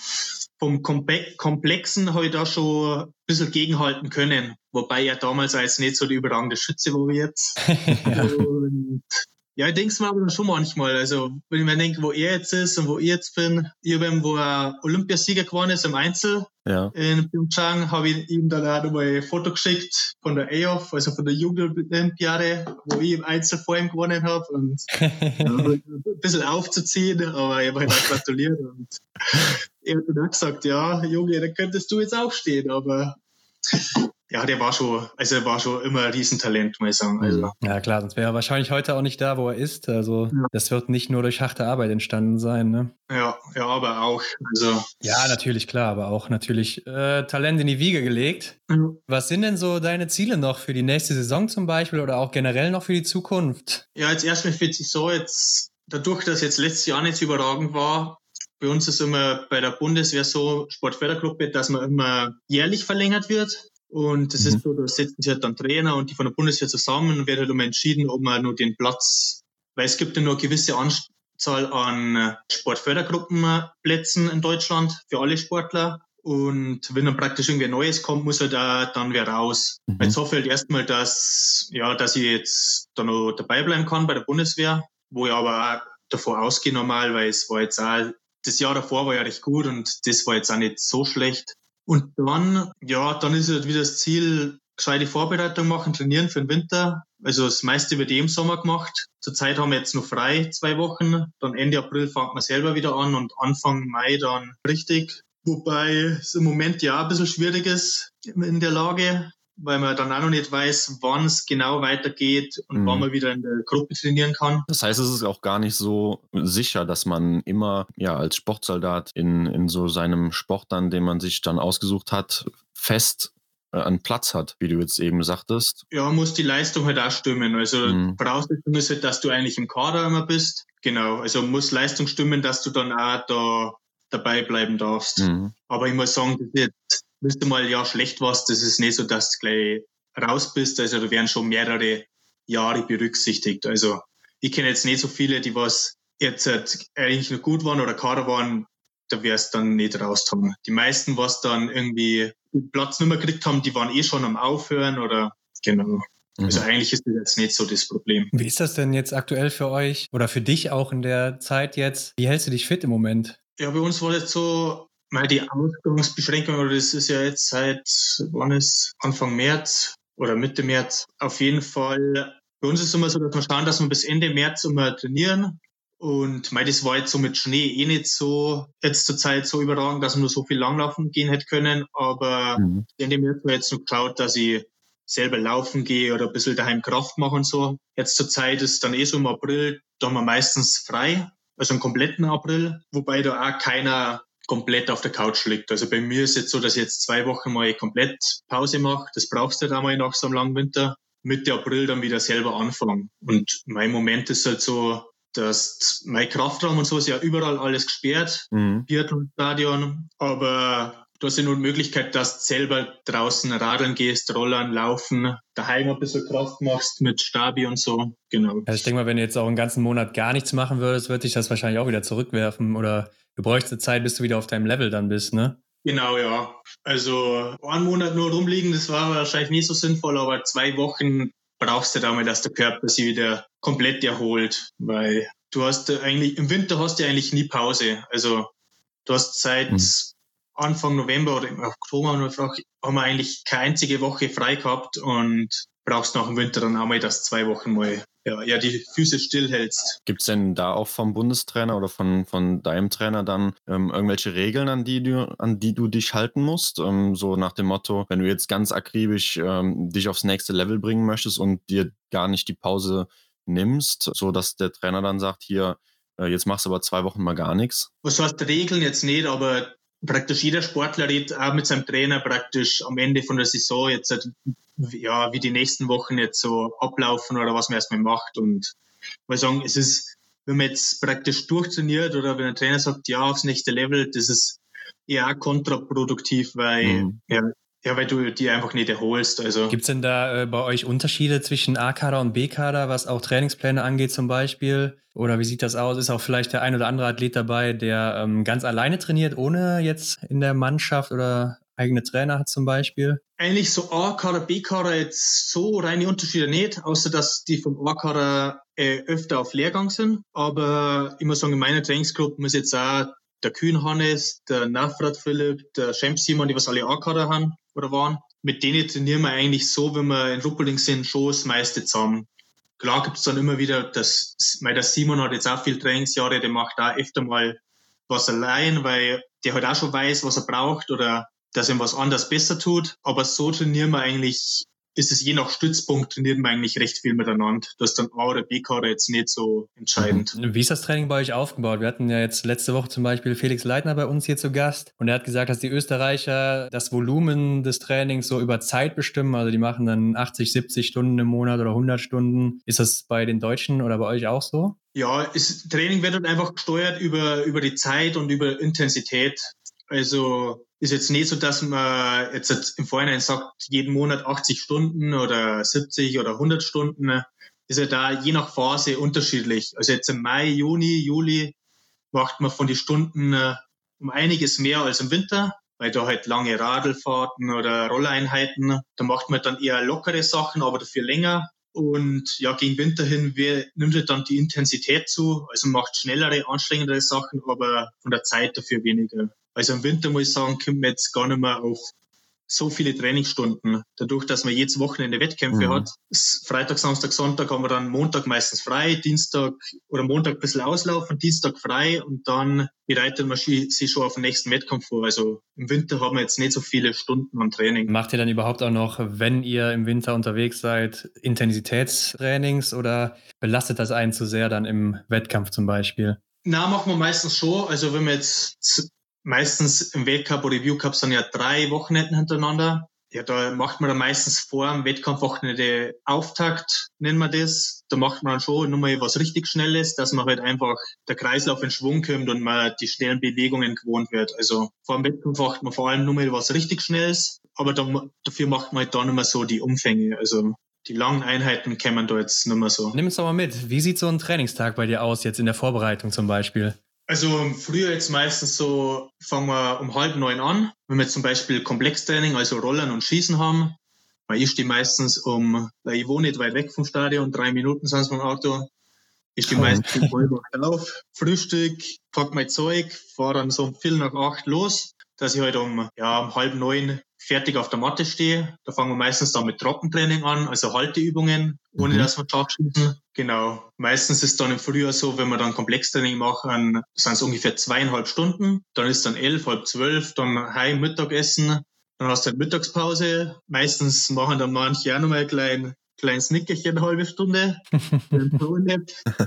vom Komplexen habe ich da schon ein bisschen gegenhalten können. Wobei er damals als nicht so die überragende Schütze war wie jetzt. und ja, ich denke es mir aber schon manchmal. Also, wenn ich mir denke, wo er jetzt ist und wo ich jetzt bin, ich habe ihm, wo er Olympiasieger geworden ist im Einzel ja. in Pyeongchang, habe ich ihm dann auch nochmal ein Foto geschickt von der AOF, also von der Jugendolympiade, wo ich im Einzel vor ihm gewonnen habe und ja, ein bisschen aufzuziehen, aber ich habe halt auch gratuliert und er hat dann auch gesagt, ja, Junge, da könntest du jetzt auch stehen, aber ja, der war schon, also er war schon immer ein Riesentalent, muss ich sagen. Also. Ja, klar, sonst wäre er wahrscheinlich heute auch nicht da, wo er ist. Also ja. das wird nicht nur durch harte Arbeit entstanden sein, ne? Ja, ja, aber auch. Also. Ja, natürlich, klar, aber auch natürlich äh, Talent in die Wiege gelegt. Mhm. Was sind denn so deine Ziele noch für die nächste Saison zum Beispiel oder auch generell noch für die Zukunft? Ja, jetzt erstmal für die Saison jetzt, dadurch, dass jetzt letztes Jahr nicht so überragend war, bei uns ist immer bei der Bundeswehr so, Sportfördergruppe, dass man immer jährlich verlängert wird. Und das mhm. ist so, da setzen sich halt dann Trainer und die von der Bundeswehr zusammen und wird halt immer entschieden, ob man nur den Platz, weil es gibt ja nur eine gewisse Anzahl an Sportfördergruppenplätzen in Deutschland für alle Sportler. Und wenn dann praktisch irgendwie Neues kommt, muss halt da dann wer raus. Mhm. Jetzt hoffe ich halt erstmal, dass, ja, dass ich jetzt da noch dabei bleiben kann bei der Bundeswehr, wo ich aber auch davor ausgehe normal, weil es war jetzt auch, das Jahr davor war ja recht gut und das war jetzt auch nicht so schlecht. Und dann, ja, dann ist halt wieder das Ziel, gescheite Vorbereitung machen, trainieren für den Winter. Also das meiste wird eh im Sommer gemacht. Zurzeit haben wir jetzt noch frei, zwei Wochen. Dann Ende April fängt man selber wieder an und Anfang Mai dann richtig. Wobei es im Moment ja ein bisschen schwierig ist in der Lage, weil man dann auch noch nicht weiß, wann es genau weitergeht und mhm. wann man wieder in der Gruppe trainieren kann. Das heißt, es ist auch gar nicht so sicher, dass man immer ja als Sportsoldat in, in so seinem Sport dann, den man sich dann ausgesucht hat, fest äh, einen Platz hat, wie du jetzt eben sagtest. Ja, muss die Leistung halt auch stimmen. Also mhm. Voraussetzung ist halt, dass du eigentlich im Kader immer bist. Genau, also muss Leistung stimmen, dass du dann auch da dabei bleiben darfst. Mhm. Aber ich muss sagen, das ist wenn du mal ja schlecht warst, das ist nicht so, dass du gleich raus bist. Also da werden schon mehrere Jahre berücksichtigt. Also ich kenne jetzt nicht so viele, die was jetzt halt eigentlich noch gut waren oder Kader waren, da wärst dann nicht raus haben. Die meisten, was dann irgendwie Platz nicht mehr gekriegt haben, die waren eh schon am Aufhören oder genau. Also mhm. eigentlich ist das jetzt nicht so das Problem. Wie ist das denn jetzt aktuell für euch oder für dich auch in der Zeit jetzt? Wie hältst du dich fit im Moment? Ja, bei uns war jetzt so, Mal die Ausgangsbeschränkung, das ist ja jetzt seit, wann ist, Anfang März oder Mitte März. Auf jeden Fall, bei uns ist es immer so, dass wir schauen, dass wir bis Ende März immer trainieren. Und mei, das war jetzt so mit Schnee eh nicht so jetzt zur Zeit so überragend, dass wir nur so viel langlaufen gehen hätte können. Aber mhm. Ende März ich jetzt noch geschaut, dass ich selber laufen gehe oder ein bisschen daheim Kraft mache und so. Jetzt zur Zeit ist dann eh so im April, da haben wir meistens frei, also im kompletten April, wobei da auch keiner komplett auf der Couch liegt. Also bei mir ist jetzt so, dass ich jetzt zwei Wochen mal komplett Pause mache. Das brauchst du da mal nach so einem langen Winter. Mitte April dann wieder selber anfangen. Und mein Moment ist halt so, dass mein Kraftraum und so ist ja überall alles gesperrt, mhm. Biathlon-Stadion, aber du hast ja nur die Möglichkeit, dass du selber draußen radeln gehst, rollern, laufen, daheim ein bisschen Kraft machst mit Stabi und so. Genau. Also ich denke mal, wenn du jetzt auch einen ganzen Monat gar nichts machen würdest, würde dich das wahrscheinlich auch wieder zurückwerfen oder du bräuchst eine Zeit, bis du wieder auf deinem Level dann bist, ne? Genau, ja. Also einen Monat nur rumliegen, das war wahrscheinlich nicht so sinnvoll, aber zwei Wochen brauchst du da mal, dass der Körper sich wieder komplett erholt, weil du hast eigentlich, im Winter hast du eigentlich nie Pause. Also du hast seit hm. Anfang November oder im Oktober haben wir eigentlich keine einzige Woche frei gehabt und brauchst nach dem Winter dann auch mal, dass zwei Wochen mal ja, ja die Füße stillhältst. Gibt es denn da auch vom Bundestrainer oder von, von deinem Trainer dann ähm, irgendwelche Regeln, an die du, an die du dich halten musst? Ähm, so nach dem Motto, wenn du jetzt ganz akribisch ähm, dich aufs nächste Level bringen möchtest und dir gar nicht die Pause nimmst, so dass der Trainer dann sagt, hier, äh, jetzt machst du aber zwei Wochen mal gar nichts? Was heißt Regeln jetzt nicht, aber praktisch jeder Sportler redet auch mit seinem Trainer praktisch am Ende von der Saison jetzt, halt, ja, wie die nächsten Wochen jetzt so ablaufen oder was man erstmal macht. Und ich sagen, es ist, wenn man jetzt praktisch durchtrainiert oder wenn der Trainer sagt, ja, aufs nächste Level, das ist eher kontraproduktiv, weil mhm. ja, ja, weil du die einfach nicht erholst. Also. Gibt es denn da äh, bei euch Unterschiede zwischen A-Kader und B-Kader, was auch Trainingspläne angeht zum Beispiel? Oder wie sieht das aus? Ist auch vielleicht der ein oder andere Athlet dabei, der ähm, ganz alleine trainiert, ohne jetzt in der Mannschaft oder eigene Trainer hat zum Beispiel? Eigentlich so A-Kader, B-Kader jetzt so reine Unterschiede nicht, außer dass die vom A-Kader äh, öfter auf Lehrgang sind. Aber ich muss sagen, in meiner Trainingsgruppe ist jetzt auch der Kühn Hannes, der Nafrat Philipp, der Champ Simon, die was alle A-Kader haben oder waren. Mit denen trainieren wir eigentlich so, wenn wir in Ruppelding sind, schon das meiste zusammen. Klar gibt es dann immer wieder, dass, weil der Simon hat jetzt auch viel Trainingsjahre, der macht da öfter mal was allein, weil der halt auch schon weiß, was er braucht oder dass ihm was anders besser tut. Aber so trainieren wir eigentlich ist es je nach Stützpunkt trainiert man eigentlich recht viel miteinander. Das ist dann A oder B-Kader jetzt nicht so entscheidend. Mhm. Wie ist das Training bei euch aufgebaut? Wir hatten ja jetzt letzte Woche zum Beispiel Felix Leitner bei uns hier zu Gast und er hat gesagt, dass die Österreicher das Volumen des Trainings so über Zeit bestimmen. Also die machen dann 80, 70 Stunden im Monat oder 100 Stunden. Ist das bei den Deutschen oder bei euch auch so? Ja, das Training wird halt einfach gesteuert über, über die Zeit und über Intensität. Also ist jetzt nicht so, dass man jetzt im Vorhinein sagt, jeden Monat 80 Stunden oder 70 oder 100 Stunden. Ist ja da je nach Phase unterschiedlich. Also jetzt im Mai, Juni, Juli macht man von den Stunden äh, um einiges mehr als im Winter, weil da halt lange Radlfahrten oder Rolleinheiten, da macht man dann eher lockere Sachen, aber dafür länger. Und ja, gegen Winter hin nimmt halt dann die Intensität zu, also macht schnellere, anstrengendere Sachen, aber von der Zeit dafür weniger. Also im Winter muss ich sagen, kommen wir jetzt gar nicht mehr auf so viele Trainingsstunden. Dadurch, dass man jedes Wochenende Wettkämpfe mhm. hat. Freitag, Samstag, Sonntag haben wir dann Montag meistens frei, Dienstag oder Montag ein bisschen auslaufen, Dienstag frei und dann bereitet man sich schon auf den nächsten Wettkampf vor. Also im Winter haben wir jetzt nicht so viele Stunden am Training. Macht ihr dann überhaupt auch noch, wenn ihr im Winter unterwegs seid, Intensitätstrainings oder belastet das einen zu sehr dann im Wettkampf zum Beispiel? Na, machen wir meistens schon. Also wenn wir jetzt meistens im Weltcup oder Review Cup sind ja drei Wochenenden hintereinander. Ja, da macht man dann meistens vor dem Wettkampfwochenende Auftakt, nennen wir das. Da macht man schon nochmal was richtig Schnelles, dass man halt einfach der Kreislauf in Schwung kommt und man die schnellen Bewegungen gewohnt wird. Also vor dem Wettkampf macht man vor allem nur mal was richtig Schnelles, aber dann, dafür macht man halt dann immer so die Umfänge. Also die langen Einheiten kämen da jetzt nicht mehr so. Nimm es doch mal mit. Wie sieht so ein Trainingstag bei dir aus, jetzt in der Vorbereitung zum Beispiel? Also früher jetzt meistens so, fangen wir um halb neun an. Wenn wir zum Beispiel Komplextraining, also Rollern und Schießen haben, weil ich stehe meistens um, weil ich wohne nicht weit weg vom Stadion, drei Minuten sind es mit dem Auto. Ich stehe meistens um halb auf, Frühstück, pack mein Zeug, fahre dann so um viel nach acht los, dass ich halt um, ja, um halb neun fertig auf der Matte stehe. Da fangen wir meistens dann mit Trockentraining an, also Halteübungen, ohne mhm. dass wir Tag schießen. Genau. Meistens ist dann im Frühjahr so, wenn wir dann Komplextraining machen, sind es ungefähr zweieinhalb Stunden. Dann ist dann elf, halb zwölf, dann heim Mittagessen. Dann hast du halt Mittagspause. Meistens machen dann manche auch nochmal klein kleines Nickerchen eine halbe Stunde.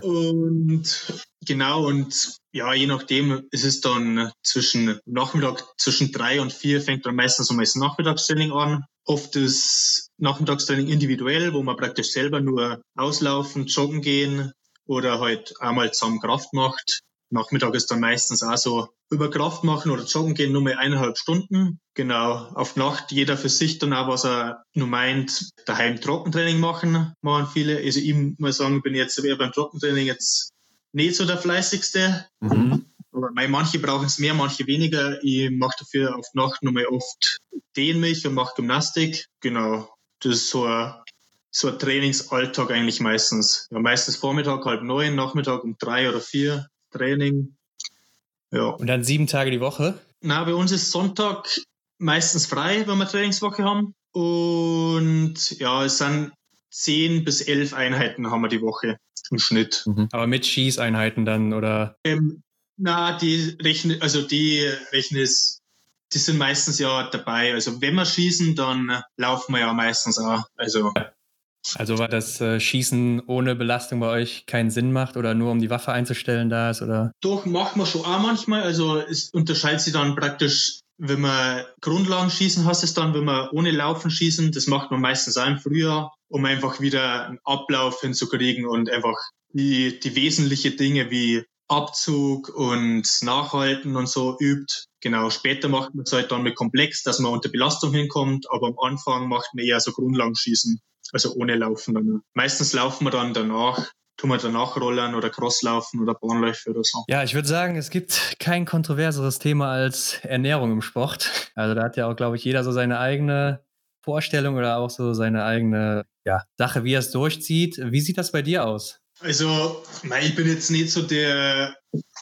und genau, und ja, je nachdem ist es dann zwischen Nachmittag, zwischen drei und vier fängt dann meistens um das Nachmittagstraining an. Oft ist Nachmittagstraining individuell, wo man praktisch selber nur auslaufen, joggen gehen oder halt einmal zusammen Kraft macht. Nachmittag ist dann meistens auch so über Kraft machen oder joggen gehen, nur mal eineinhalb Stunden. Genau, auf Nacht jeder für sich dann auch, was er nur meint, daheim Trockentraining machen, machen viele. Also ich muss sagen, bin jetzt beim Trockentraining jetzt nicht so der fleißigste. Mhm. Aber manche brauchen es mehr, manche weniger. Ich mache dafür auf Nacht nochmal oft Dehnmilch und mache Gymnastik. Genau, das ist so ein, so ein Trainingsalltag eigentlich meistens. Ja, meistens Vormittag halb neun, Nachmittag um drei oder vier Training. Ja. Und dann sieben Tage die Woche? Na, bei uns ist Sonntag meistens frei, wenn wir Trainingswoche haben. Und ja, es sind zehn bis elf Einheiten haben wir die Woche im Schnitt. Mhm. Aber mit Schießeinheiten dann, oder? Ähm, na, die rechnen, also die rechnen es, die sind meistens ja dabei. Also wenn wir schießen, dann laufen wir ja meistens auch. Also also weil das äh, Schießen ohne Belastung bei euch keinen Sinn macht oder nur um die Waffe einzustellen da ist oder? Doch, machen wir schon auch manchmal. Also es unterscheidet sich dann praktisch, wenn man Grundlagen schießen, hast es dann, wenn man ohne Laufen schießen, das macht man meistens auch im Frühjahr, um einfach wieder einen Ablauf hinzukriegen und einfach die, die wesentlichen Dinge wie Abzug und Nachhalten und so übt. Genau, später macht man es halt dann mit komplex, dass man unter Belastung hinkommt, aber am Anfang macht man eher so Grundlagenschießen. Also ohne Laufen dann. Meistens laufen wir dann danach, tun wir danach Rollern oder Crosslaufen oder Bahnläufe oder so. Ja, ich würde sagen, es gibt kein kontroverseres Thema als Ernährung im Sport. Also da hat ja auch, glaube ich, jeder so seine eigene Vorstellung oder auch so seine eigene ja, Sache, wie er es durchzieht. Wie sieht das bei dir aus? Also, ich bin jetzt nicht so der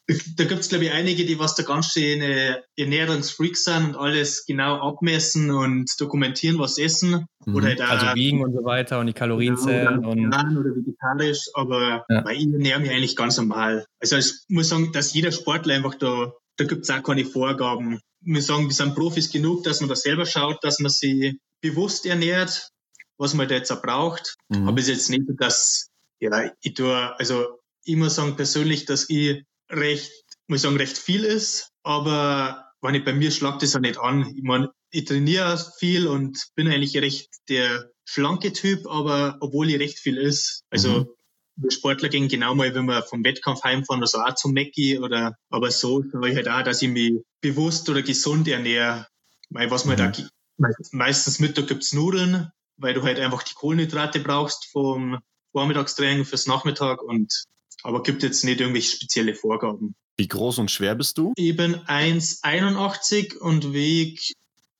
da gibt es, glaube ich, einige, die was da ganz schöne Ernährungsfreaks sind und alles genau abmessen und dokumentieren, was essen. Mhm. Oder da, also wiegen und so weiter und die Kalorien genau, zählen. und oder vegetarisch, aber ja. ich ernähre mich eigentlich ganz normal. Also ich muss sagen, dass jeder Sportler einfach da, da gibt es auch keine Vorgaben. Wir sagen, wir sind Profis genug, dass man da selber schaut, dass man sich bewusst ernährt, was man da jetzt auch braucht. Mhm. Aber es ist jetzt nicht, dass, ja, ich tue, also ich muss sagen persönlich, dass ich recht, muss ich sagen, recht viel ist. Aber wenn ich bei mir schlagt das ja nicht an. Ich meine, ich trainiere viel und bin eigentlich recht der schlanke Typ, aber obwohl ich recht viel ist. Also mhm. wir Sportler gehen genau mal, wenn wir vom Wettkampf heimfahren oder so auch zum Mackie oder aber so, sage ich halt auch, dass ich mich bewusst oder gesund ernähre. Weil was man mhm. da meistens Mittag gibt's Nudeln, weil du halt einfach die Kohlenhydrate brauchst vom Vormittagstraining fürs Nachmittag und aber gibt jetzt nicht irgendwelche spezielle Vorgaben. Wie groß und schwer bist du? Ich bin 1,81 und wieg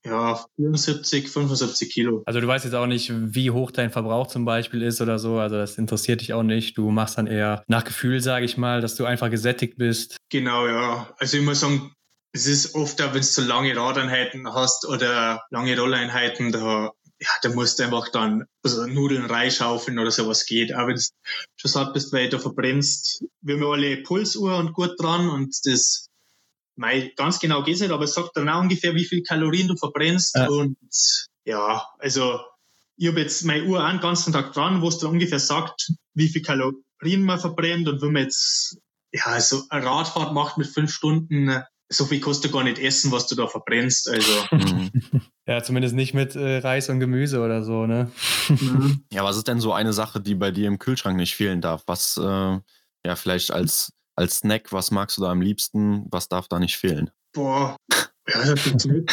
ja, 74, 75 Kilo. Also du weißt jetzt auch nicht, wie hoch dein Verbrauch zum Beispiel ist oder so. Also das interessiert dich auch nicht. Du machst dann eher nach Gefühl, sage ich mal, dass du einfach gesättigt bist. Genau, ja. Also ich muss sagen, es ist oft, wenn du so lange Radeinheiten hast oder lange Rolleinheiten, da ja, da musst du einfach dann also Nudeln reinschaufeln oder sowas geht. Aber wenn du schon satt bist, weil du verbrennst, wir haben alle Pulsuhr und gut dran und das, mei, ganz genau geht's nicht, aber es sagt dann auch ungefähr, wie viel Kalorien du verbrennst ja. und ja, also ich habe jetzt meine Uhr einen ganzen Tag dran, wo es dann ungefähr sagt, wie viel Kalorien man verbrennt und wenn man jetzt ja, also eine Radfahrt macht mit fünf Stunden, so viel kostet gar nicht essen, was du da verbrennst. Also. Ja, zumindest nicht mit äh, Reis und Gemüse oder so, ne? Mhm. Ja, was ist denn so eine Sache, die bei dir im Kühlschrank nicht fehlen darf? Was, äh, ja, vielleicht als, als Snack, was magst du da am liebsten? Was darf da nicht fehlen? Boah, ja, das funktioniert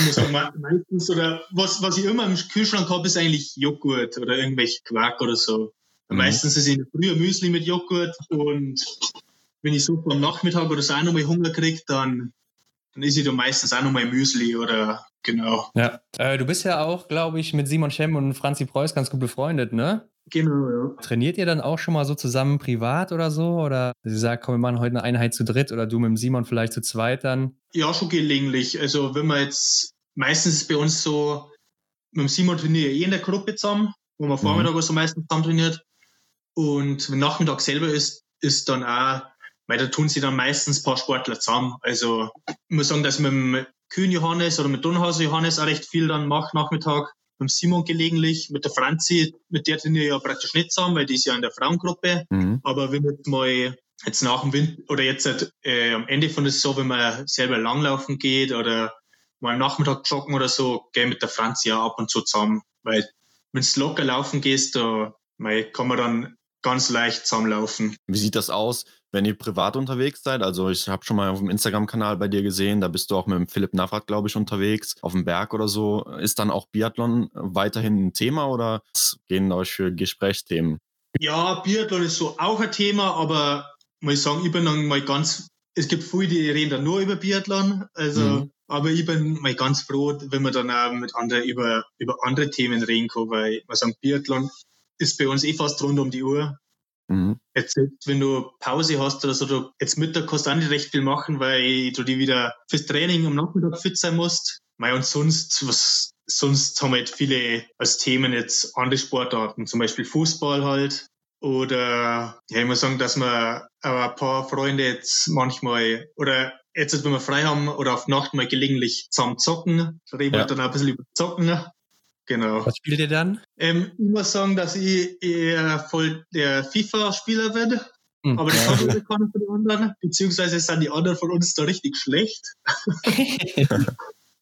meistens. Oder was, was ich immer im Kühlschrank habe, ist eigentlich Joghurt oder irgendwelche Quark oder so. Mhm. Meistens ist es früher Müsli mit Joghurt und wenn ich so am Nachmittag oder so auch nochmal Hunger kriege, dann dann ist sie doch meistens auch nochmal Müsli oder genau. Ja. Äh, du bist ja auch, glaube ich, mit Simon Schemm und Franzi Preuß ganz gut befreundet, ne? Genau, ja. Trainiert ihr dann auch schon mal so zusammen privat oder so? Oder sie sagt, komm, wir machen heute eine Einheit zu dritt oder du mit dem Simon vielleicht zu zweit dann? Ja, schon gelegentlich. Also wenn man jetzt, meistens ist bei uns so, mit dem Simon trainiere ich eh in der Gruppe zusammen, wo man mhm. Vormittag so meistens zusammen trainiert. Und wenn Nachmittag selber ist, ist dann auch weil da tun sie dann meistens ein paar Sportler zusammen. Also ich muss sagen, dass mit dem Kühn Johannes oder mit Dunhauser Johannes auch recht viel dann macht Nachmittag. mit Simon gelegentlich, mit der Franzi, mit der trainiere ich ja praktisch nicht zusammen, weil die ist ja in der Frauengruppe. Mhm. Aber wenn jetzt mal jetzt nach dem Wind oder jetzt äh, am Ende von der Saison, wenn man selber langlaufen geht oder mal am Nachmittag joggen oder so, gehe mit der Franzi ja ab und zu zusammen. Weil wenn du locker laufen gehst, da kann man dann ganz leicht zusammenlaufen. Wie sieht das aus, wenn ihr privat unterwegs seid? Also ich habe schon mal auf dem Instagram-Kanal bei dir gesehen, da bist du auch mit dem Philipp Navrat, glaube ich, unterwegs, auf dem Berg oder so. Ist dann auch Biathlon weiterhin ein Thema oder gehen euch für Gesprächsthemen? Ja, Biathlon ist so auch ein Thema, aber muss ich sagen, ich bin dann mal ganz, es gibt viele, die reden dann nur über Biathlon, also, mhm. aber ich bin mal ganz froh, wenn man dann auch mit anderen über, über andere Themen reden kann, weil man sagen, Biathlon ist bei uns eh fast rund um die Uhr. Mhm. Jetzt, wenn du Pause hast oder so, du, jetzt Mittag kannst du auch nicht recht viel machen, weil du die wieder fürs Training am Nachmittag fit sein musst. Mei, und sonst, was, sonst haben halt viele als Themen jetzt andere Sportarten, zum Beispiel Fußball halt. Oder, ja, ich muss sagen, dass wir ein paar Freunde jetzt manchmal, oder jetzt, wenn wir frei haben oder auf Nacht mal gelegentlich zusammen zocken, reden ja. wir dann auch ein bisschen über Zocken. Genau. Was spielt ihr dann? Ähm, ich muss sagen, dass ich eher voll der FIFA-Spieler werde. Hm. Aber das haben wir von den anderen. Beziehungsweise sind die anderen von uns da richtig schlecht.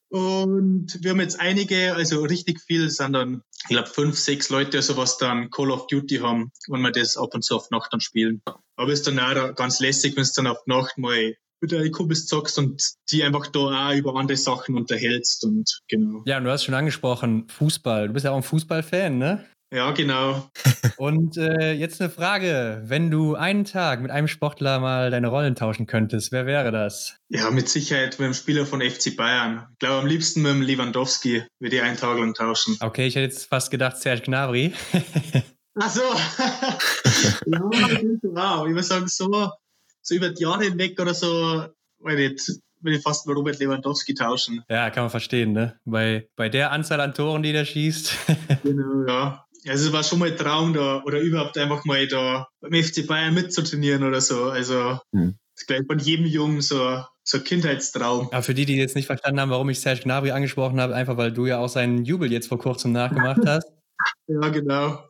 Und wir haben jetzt einige, also richtig viel, sind dann, ich glaube, fünf, sechs Leute, also was dann Call of Duty haben und wir das ab und zu auf Nacht dann spielen. Aber es ist dann auch ganz lässig, wenn es dann auf Nacht mal mit deinen Kumpels zockst und die einfach da auch über andere Sachen unterhältst und genau. Ja, und du hast schon angesprochen, Fußball. Du bist ja auch ein Fußballfan, ne? Ja, genau. Und äh, jetzt eine Frage. Wenn du einen Tag mit einem Sportler mal deine Rollen tauschen könntest, wer wäre das? Ja, mit Sicherheit mit dem Spieler von FC Bayern. Ich glaube, am liebsten mit dem Lewandowski würde ich einen Tag lang tauschen. Okay, ich hätte jetzt fast gedacht, Serge Gnabry. Ach so. ja, wow. Ich würde sagen, so so über die Jahre hinweg oder so, weil ich, will ich fast mit Robert Lewandowski tauschen. Ja, kann man verstehen, ne? Bei, bei der Anzahl an Toren, die der schießt. genau, ja. Also es war schon mal ein Traum da oder überhaupt einfach mal da beim FC Bayern mitzutrainieren oder so. Also hm. das ist gleich von jedem Jungen so, so ein Kindheitstraum. Aber für die, die jetzt nicht verstanden haben, warum ich Serge Gnabry angesprochen habe, einfach weil du ja auch seinen Jubel jetzt vor kurzem nachgemacht hast. ja, genau.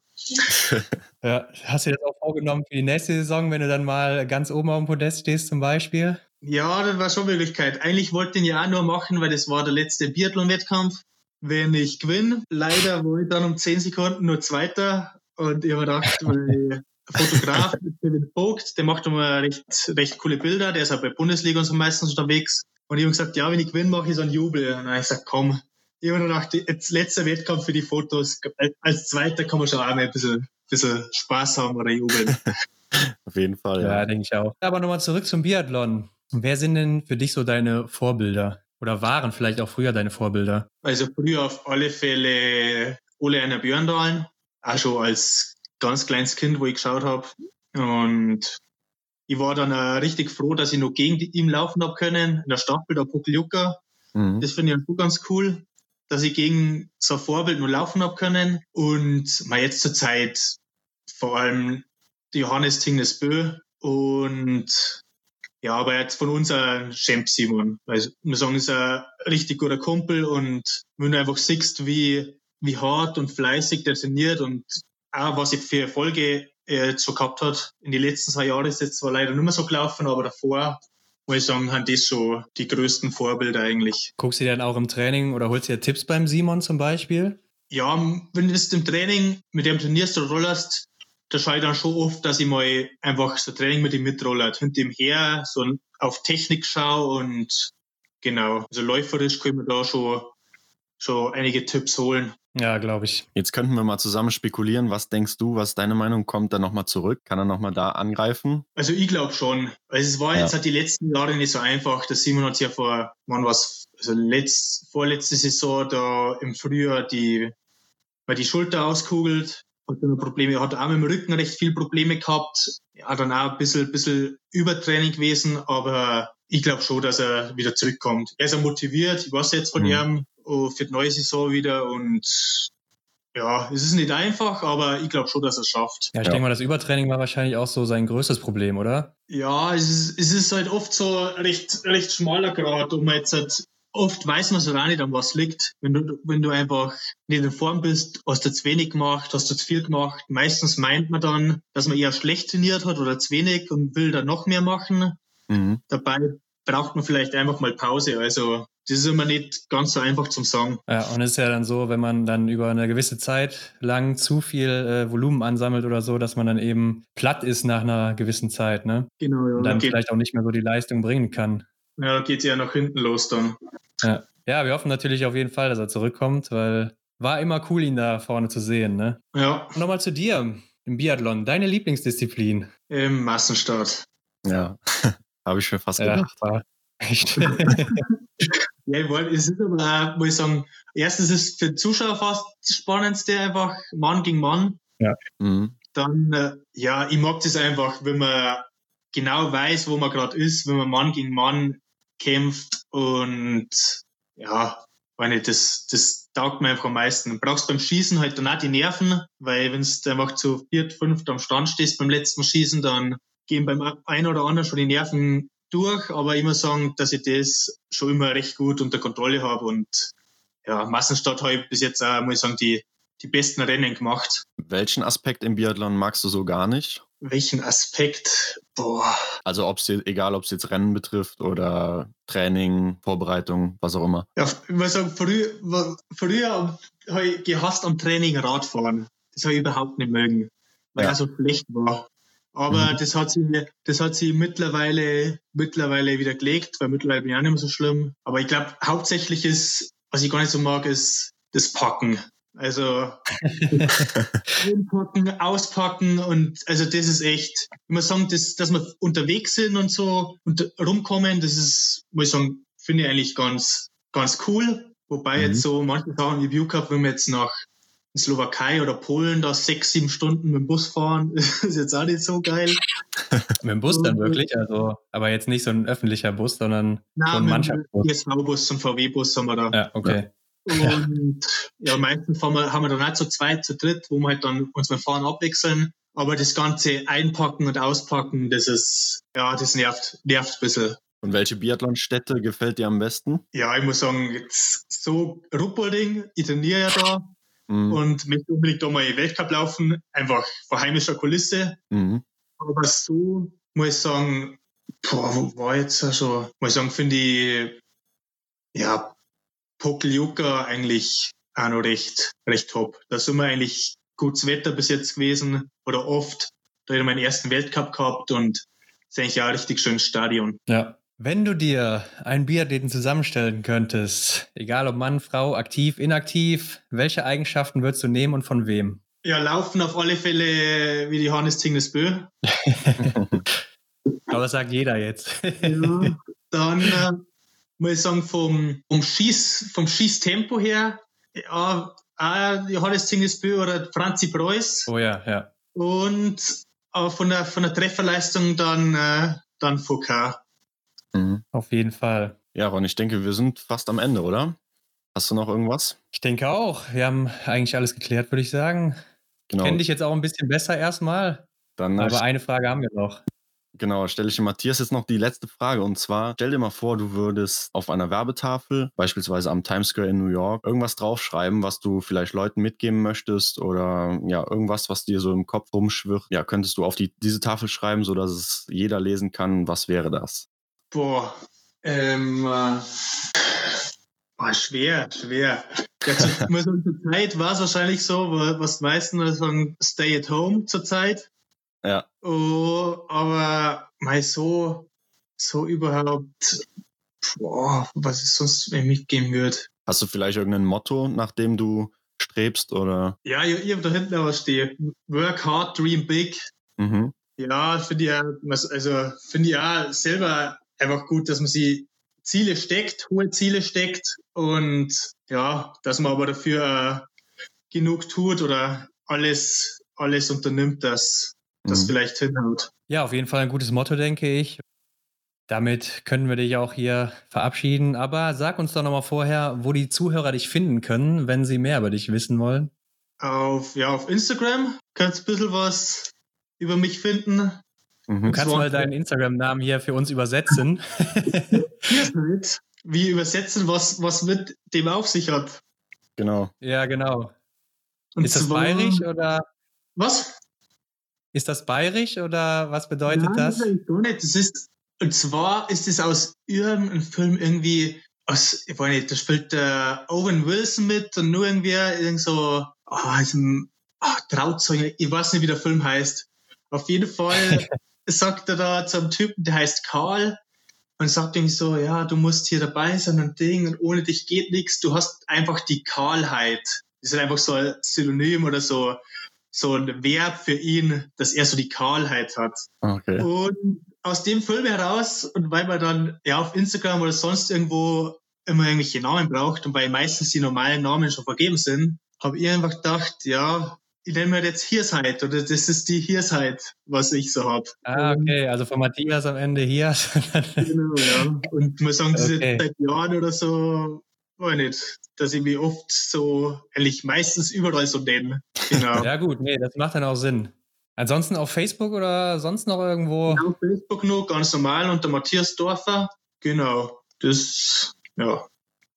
Ja, hast du das auch vorgenommen für die nächste Saison, wenn du dann mal ganz oben auf dem Podest stehst zum Beispiel? Ja, das war schon Möglichkeit. Eigentlich wollte ich ihn ja auch nur machen, weil das war der letzte Biathlon-Wettkampf. Wenn ich gewinne, leider war ich dann um 10 Sekunden nur Zweiter und ich habe gedacht, weil Fotograf Kevin Vogt, der macht immer recht, recht coole Bilder, der ist auch bei Bundesliga und so meistens unterwegs. Und ich habe gesagt, ja, wenn ich gewinne, mache ich so einen Jubel. Und dann habe ich gesagt, komm, ich habe nur gedacht, jetzt letzter Wettkampf für die Fotos. Als Zweiter kann man schon auch mal ein bisschen, bisschen Spaß haben oder jubeln. Auf jeden Fall, ja. Ja, denke ich auch. Aber nochmal zurück zum Biathlon. Wer sind denn für dich so deine Vorbilder? Oder waren vielleicht auch früher deine Vorbilder? Also früher auf alle Fälle Ole Einer Björndalen. Auch schon als ganz kleines Kind, wo ich geschaut habe. Und ich war dann äh, richtig froh, dass ich noch gegen ihn laufen habe können. In der Staffel der Pokeljuka. Mhm. Das finde ich auch ganz cool dass ich gegen so ein Vorbild nur laufen habe können. Und mal jetzt zur Zeit vor allem die Johannes Tingnes Bö und ja, aber jetzt von uns ein Champ Simon. Weil wir sagen, ist ein richtig guter Kumpel und wenn du einfach siehst, wie, wie hart und fleißig der trainiert und auch was er für Erfolge er jetzt so gehabt hat. In den letzten zwei Jahren ist jetzt zwar leider nicht mehr so gelaufen, aber davor muss ich sagen, haben das so die größten Vorbilder eigentlich. Guckst du dann auch im Training oder holst du dir Tipps beim Simon zum Beispiel? Ja, wenn du im Training mit dem trainierst oder rollerst, da schaue ich dann schon oft, dass ich mal einfach so Training mit ihm mitrollert, hinter ihm her, so auf Technik schaue und genau, also läuferisch können wir da schon, schon einige Tipps holen. Ja, glaube ich. Jetzt könnten wir mal zusammen spekulieren. Was denkst du, was deine Meinung? Kommt er nochmal zurück? Kann er nochmal da angreifen? Also ich glaube schon. Also es war ja. jetzt halt die letzten Jahre nicht so einfach. Der Simon hat ja vor, wann was, also letzt, vorletzte Saison da im Frühjahr die, weil die Schulter auskugelt. Hat dann Probleme, hat auch mit dem Rücken recht viel Probleme gehabt. Ja, dann auch ein bisschen, bisschen Übertraining gewesen, aber ich glaube schon, dass er wieder zurückkommt. Er ist ja motiviert, ich weiß jetzt von mhm. ihm, für die neue Saison wieder und ja, es ist nicht einfach, aber ich glaube schon, dass er es schafft. Ja, ich ja. denke mal, das Übertraining war wahrscheinlich auch so sein größtes Problem, oder? Ja, es ist, es ist halt oft so recht, recht schmaler Grad, um jetzt halt oft weiß man so auch nicht, an was liegt. Wenn du, wenn du einfach nicht in Form bist, hast du zu wenig gemacht, hast du zu viel gemacht. Meistens meint man dann, dass man eher schlecht trainiert hat oder zu wenig und will dann noch mehr machen. Mhm. Dabei braucht man vielleicht einfach mal Pause. Also das ist immer nicht ganz so einfach zum Sagen. Ja, und es ist ja dann so, wenn man dann über eine gewisse Zeit lang zu viel äh, Volumen ansammelt oder so, dass man dann eben platt ist nach einer gewissen Zeit, ne? Genau, ja. Und dann vielleicht auch nicht mehr so die Leistung bringen kann. Ja, da geht es ja nach hinten los dann. Ja. ja, wir hoffen natürlich auf jeden Fall, dass er zurückkommt, weil war immer cool, ihn da vorne zu sehen, ne? Ja. Und nochmal zu dir im Biathlon. Deine Lieblingsdisziplin? Im Massenstart. Ja, habe ich mir fast gedacht. Ja, echt. Ja, ich wollte, es ist aber auch, muss ich sagen, erstens ist es für den Zuschauer fast das Spannendste einfach Mann gegen Mann. Ja. Mhm. Dann, äh, ja, ich mag das einfach, wenn man genau weiß, wo man gerade ist, wenn man Mann gegen Mann kämpft und ja, ich, das, das taugt mir einfach am meisten. Du brauchst beim Schießen halt dann auch die Nerven, weil wenn du einfach zu viert, fünft am Stand stehst beim letzten Schießen, dann gehen beim einen oder anderen schon die Nerven durch, aber immer sagen, dass ich das schon immer recht gut unter Kontrolle habe und ja, Massenstart habe ich bis jetzt auch, muss ich sagen, die, die besten Rennen gemacht. Welchen Aspekt im Biathlon magst du so gar nicht? Welchen Aspekt? Boah. Also ob es egal, ob es jetzt Rennen betrifft oder Training, Vorbereitung, was auch immer. Ja, ich muss sagen, früher, früher habe ich gehasst am Training Radfahren. Das habe ich überhaupt nicht mögen, weil ja. er so schlecht war. Aber mhm. das hat sie, das hat sie mittlerweile, mittlerweile wieder gelegt, weil mittlerweile bin ich auch nicht mehr so schlimm. Aber ich glaube, hauptsächlich ist, was ich gar nicht so mag, ist das Packen. Also einpacken, auspacken und also das ist echt, ich muss sagen, das, dass wir unterwegs sind und so und rumkommen, das ist, muss ich sagen, finde ich eigentlich ganz, ganz cool. Wobei mhm. jetzt so manche Sachen wie View Cup, wenn wir jetzt nach in Slowakei oder Polen da sechs, sieben Stunden mit dem Bus fahren, ist jetzt auch nicht so geil. mit dem Bus dann wirklich? Also, aber jetzt nicht so ein öffentlicher Bus, sondern Nein, so ein Mannschaftsbus. DSV-Bus und VW-Bus haben wir da. Ja, okay. Und ja, meistens haben wir, haben wir dann nicht so zwei, zu dritt, wo wir halt dann uns beim Fahren abwechseln. Aber das ganze Einpacken und Auspacken, das ist, ja, das nervt, nervt ein bisschen. Und welche Biathlonstätte gefällt dir am besten? Ja, ich muss sagen, jetzt so Ruppolding, ich trainiere ja da, mhm. und möchte unbedingt da mal Weltcup laufen, einfach vor heimischer Kulisse. Mhm. Aber so muss ich sagen, boah, wo war jetzt schon, muss ich sagen, finde ich, ja, Pokljuka eigentlich auch noch recht, recht top. Da sind wir eigentlich gutes Wetter bis jetzt gewesen oder oft. Da habe ich meinen ersten Weltcup gehabt und ist eigentlich auch ein richtig schönes Stadion. Ja, wenn du dir einen Biathleten zusammenstellen könntest, egal ob Mann, Frau, aktiv, inaktiv, welche Eigenschaften würdest du nehmen und von wem? Ja, laufen auf alle Fälle wie die Hannes Tingnesbö. Aber das sagt jeder jetzt. ja, dann äh, muss ich sagen, vom, vom, Schieß, vom Schießtempo her, ja, auch Johannes Tingnesbö oder Franzi Preuß. Oh ja, ja. Und äh, von, der, von der Trefferleistung dann, äh, dann Foucault. Mhm. Auf jeden Fall. Ja, Ron, ich denke, wir sind fast am Ende, oder? Hast du noch irgendwas? Ich denke auch. Wir haben eigentlich alles geklärt, würde ich sagen. Genau. Kenne dich jetzt auch ein bisschen besser erstmal. Dann Aber eine Frage haben wir noch. Genau, stelle ich Matthias jetzt noch die letzte Frage. Und zwar, stell dir mal vor, du würdest auf einer Werbetafel, beispielsweise am Times Square in New York, irgendwas draufschreiben, was du vielleicht Leuten mitgeben möchtest oder ja, irgendwas, was dir so im Kopf rumschwirrt. Ja, könntest du auf die, diese Tafel schreiben, sodass es jeder lesen kann. Was wäre das? Boah, ähm, äh, boah, schwer, schwer. Jetzt, zur Zeit war es wahrscheinlich so, was die meisten sagen, stay at home zur Zeit. Ja. Oh, aber mal so, so überhaupt, boah, was es sonst mitgeben wird. Hast du vielleicht irgendein Motto, nach dem du strebst oder? Ja, ich, ich habe da hinten aber stehen. Work hard, dream big. Mhm. Ja, finde ich ja, also finde ich ja selber einfach gut, dass man sie Ziele steckt, hohe Ziele steckt und ja, dass man aber dafür äh, genug tut oder alles, alles unternimmt, dass das mhm. vielleicht hinhaut. Ja, auf jeden Fall ein gutes Motto, denke ich. Damit können wir dich auch hier verabschieden. Aber sag uns doch nochmal vorher, wo die Zuhörer dich finden können, wenn sie mehr über dich wissen wollen. Auf, ja, auf Instagram kannst du ein bisschen was über mich finden. Mhm. Du kannst mal deinen Instagram-Namen hier für uns übersetzen. Wie übersetzen, was, was mit dem auf sich hat. Genau. Ja, genau. Und ist das zwar- bayerisch oder Was? ist das bayerisch oder was bedeutet Nein, das? eigentlich gar nicht. Das ist, und zwar ist es aus irgendeinem Film irgendwie, aus, ich weiß nicht, da spielt der Owen Wilson mit und nur irgendwie irgend so, ah, ist ein, ah, Trauzeuge, ich weiß nicht, wie der Film heißt. Auf jeden Fall sagt er da zum Typen, der heißt Karl, und sagt ihm so, ja, du musst hier dabei sein und Ding, und ohne dich geht nichts, du hast einfach die Kahlheit. Das ist einfach so ein Synonym oder so, so ein Verb für ihn, dass er so die Kahlheit hat. Okay. Und aus dem Film heraus, und weil man dann ja auf Instagram oder sonst irgendwo immer irgendwelche Namen braucht und weil meistens die normalen Namen schon vergeben sind, habe ich einfach gedacht, ja, ich nenne mir jetzt Hirsheit oder das ist die Hirsheit, was ich so habe. Ah, okay, also von Matthias am Ende hier. Genau, ja. Und man sagen das Okay. seit Jahren oder so, weiß nicht, dass ich mich oft so, eigentlich meistens überall so nenne. Genau. ja, gut, nee, das macht dann auch Sinn. Ansonsten auf Facebook oder sonst noch irgendwo? Auf Facebook nur, ganz normal unter Matthias Dorfer. Genau. Das, ja,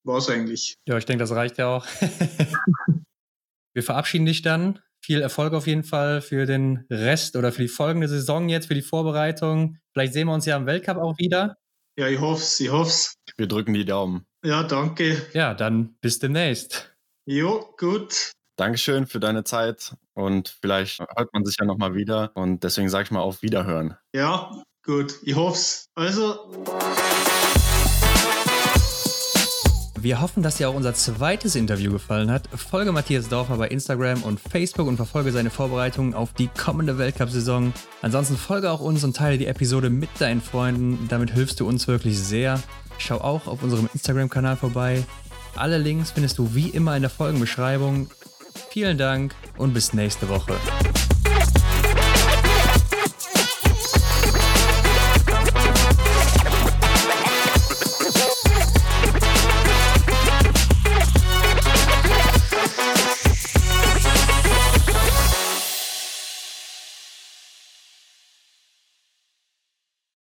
war's eigentlich. Ja, ich denke, das reicht ja auch. Wir verabschieden dich dann. Viel Erfolg auf jeden Fall für den Rest oder für die folgende Saison jetzt, für die Vorbereitung. Vielleicht sehen wir uns ja im Weltcup auch wieder. Ja, ich hoff's, ich hoff's. Wir drücken die Daumen. Ja, danke. Ja, dann bis demnächst. Jo, gut. Dankeschön für deine Zeit und vielleicht hört man sich ja nochmal wieder und deswegen sage ich mal auf Wiederhören. Ja, gut. Ich hoff's. Also, Wir hoffen, dass dir auch unser zweites Interview gefallen hat. Folge Matthias Dorfer bei Instagram und Facebook und verfolge seine Vorbereitungen auf die kommende Weltcup-Saison. Ansonsten folge auch uns und teile die Episode mit deinen Freunden. Damit hilfst du uns wirklich sehr. Schau auch auf unserem Instagram-Kanal vorbei. Alle Links findest du wie immer in der Folgenbeschreibung. Vielen Dank und bis nächste Woche.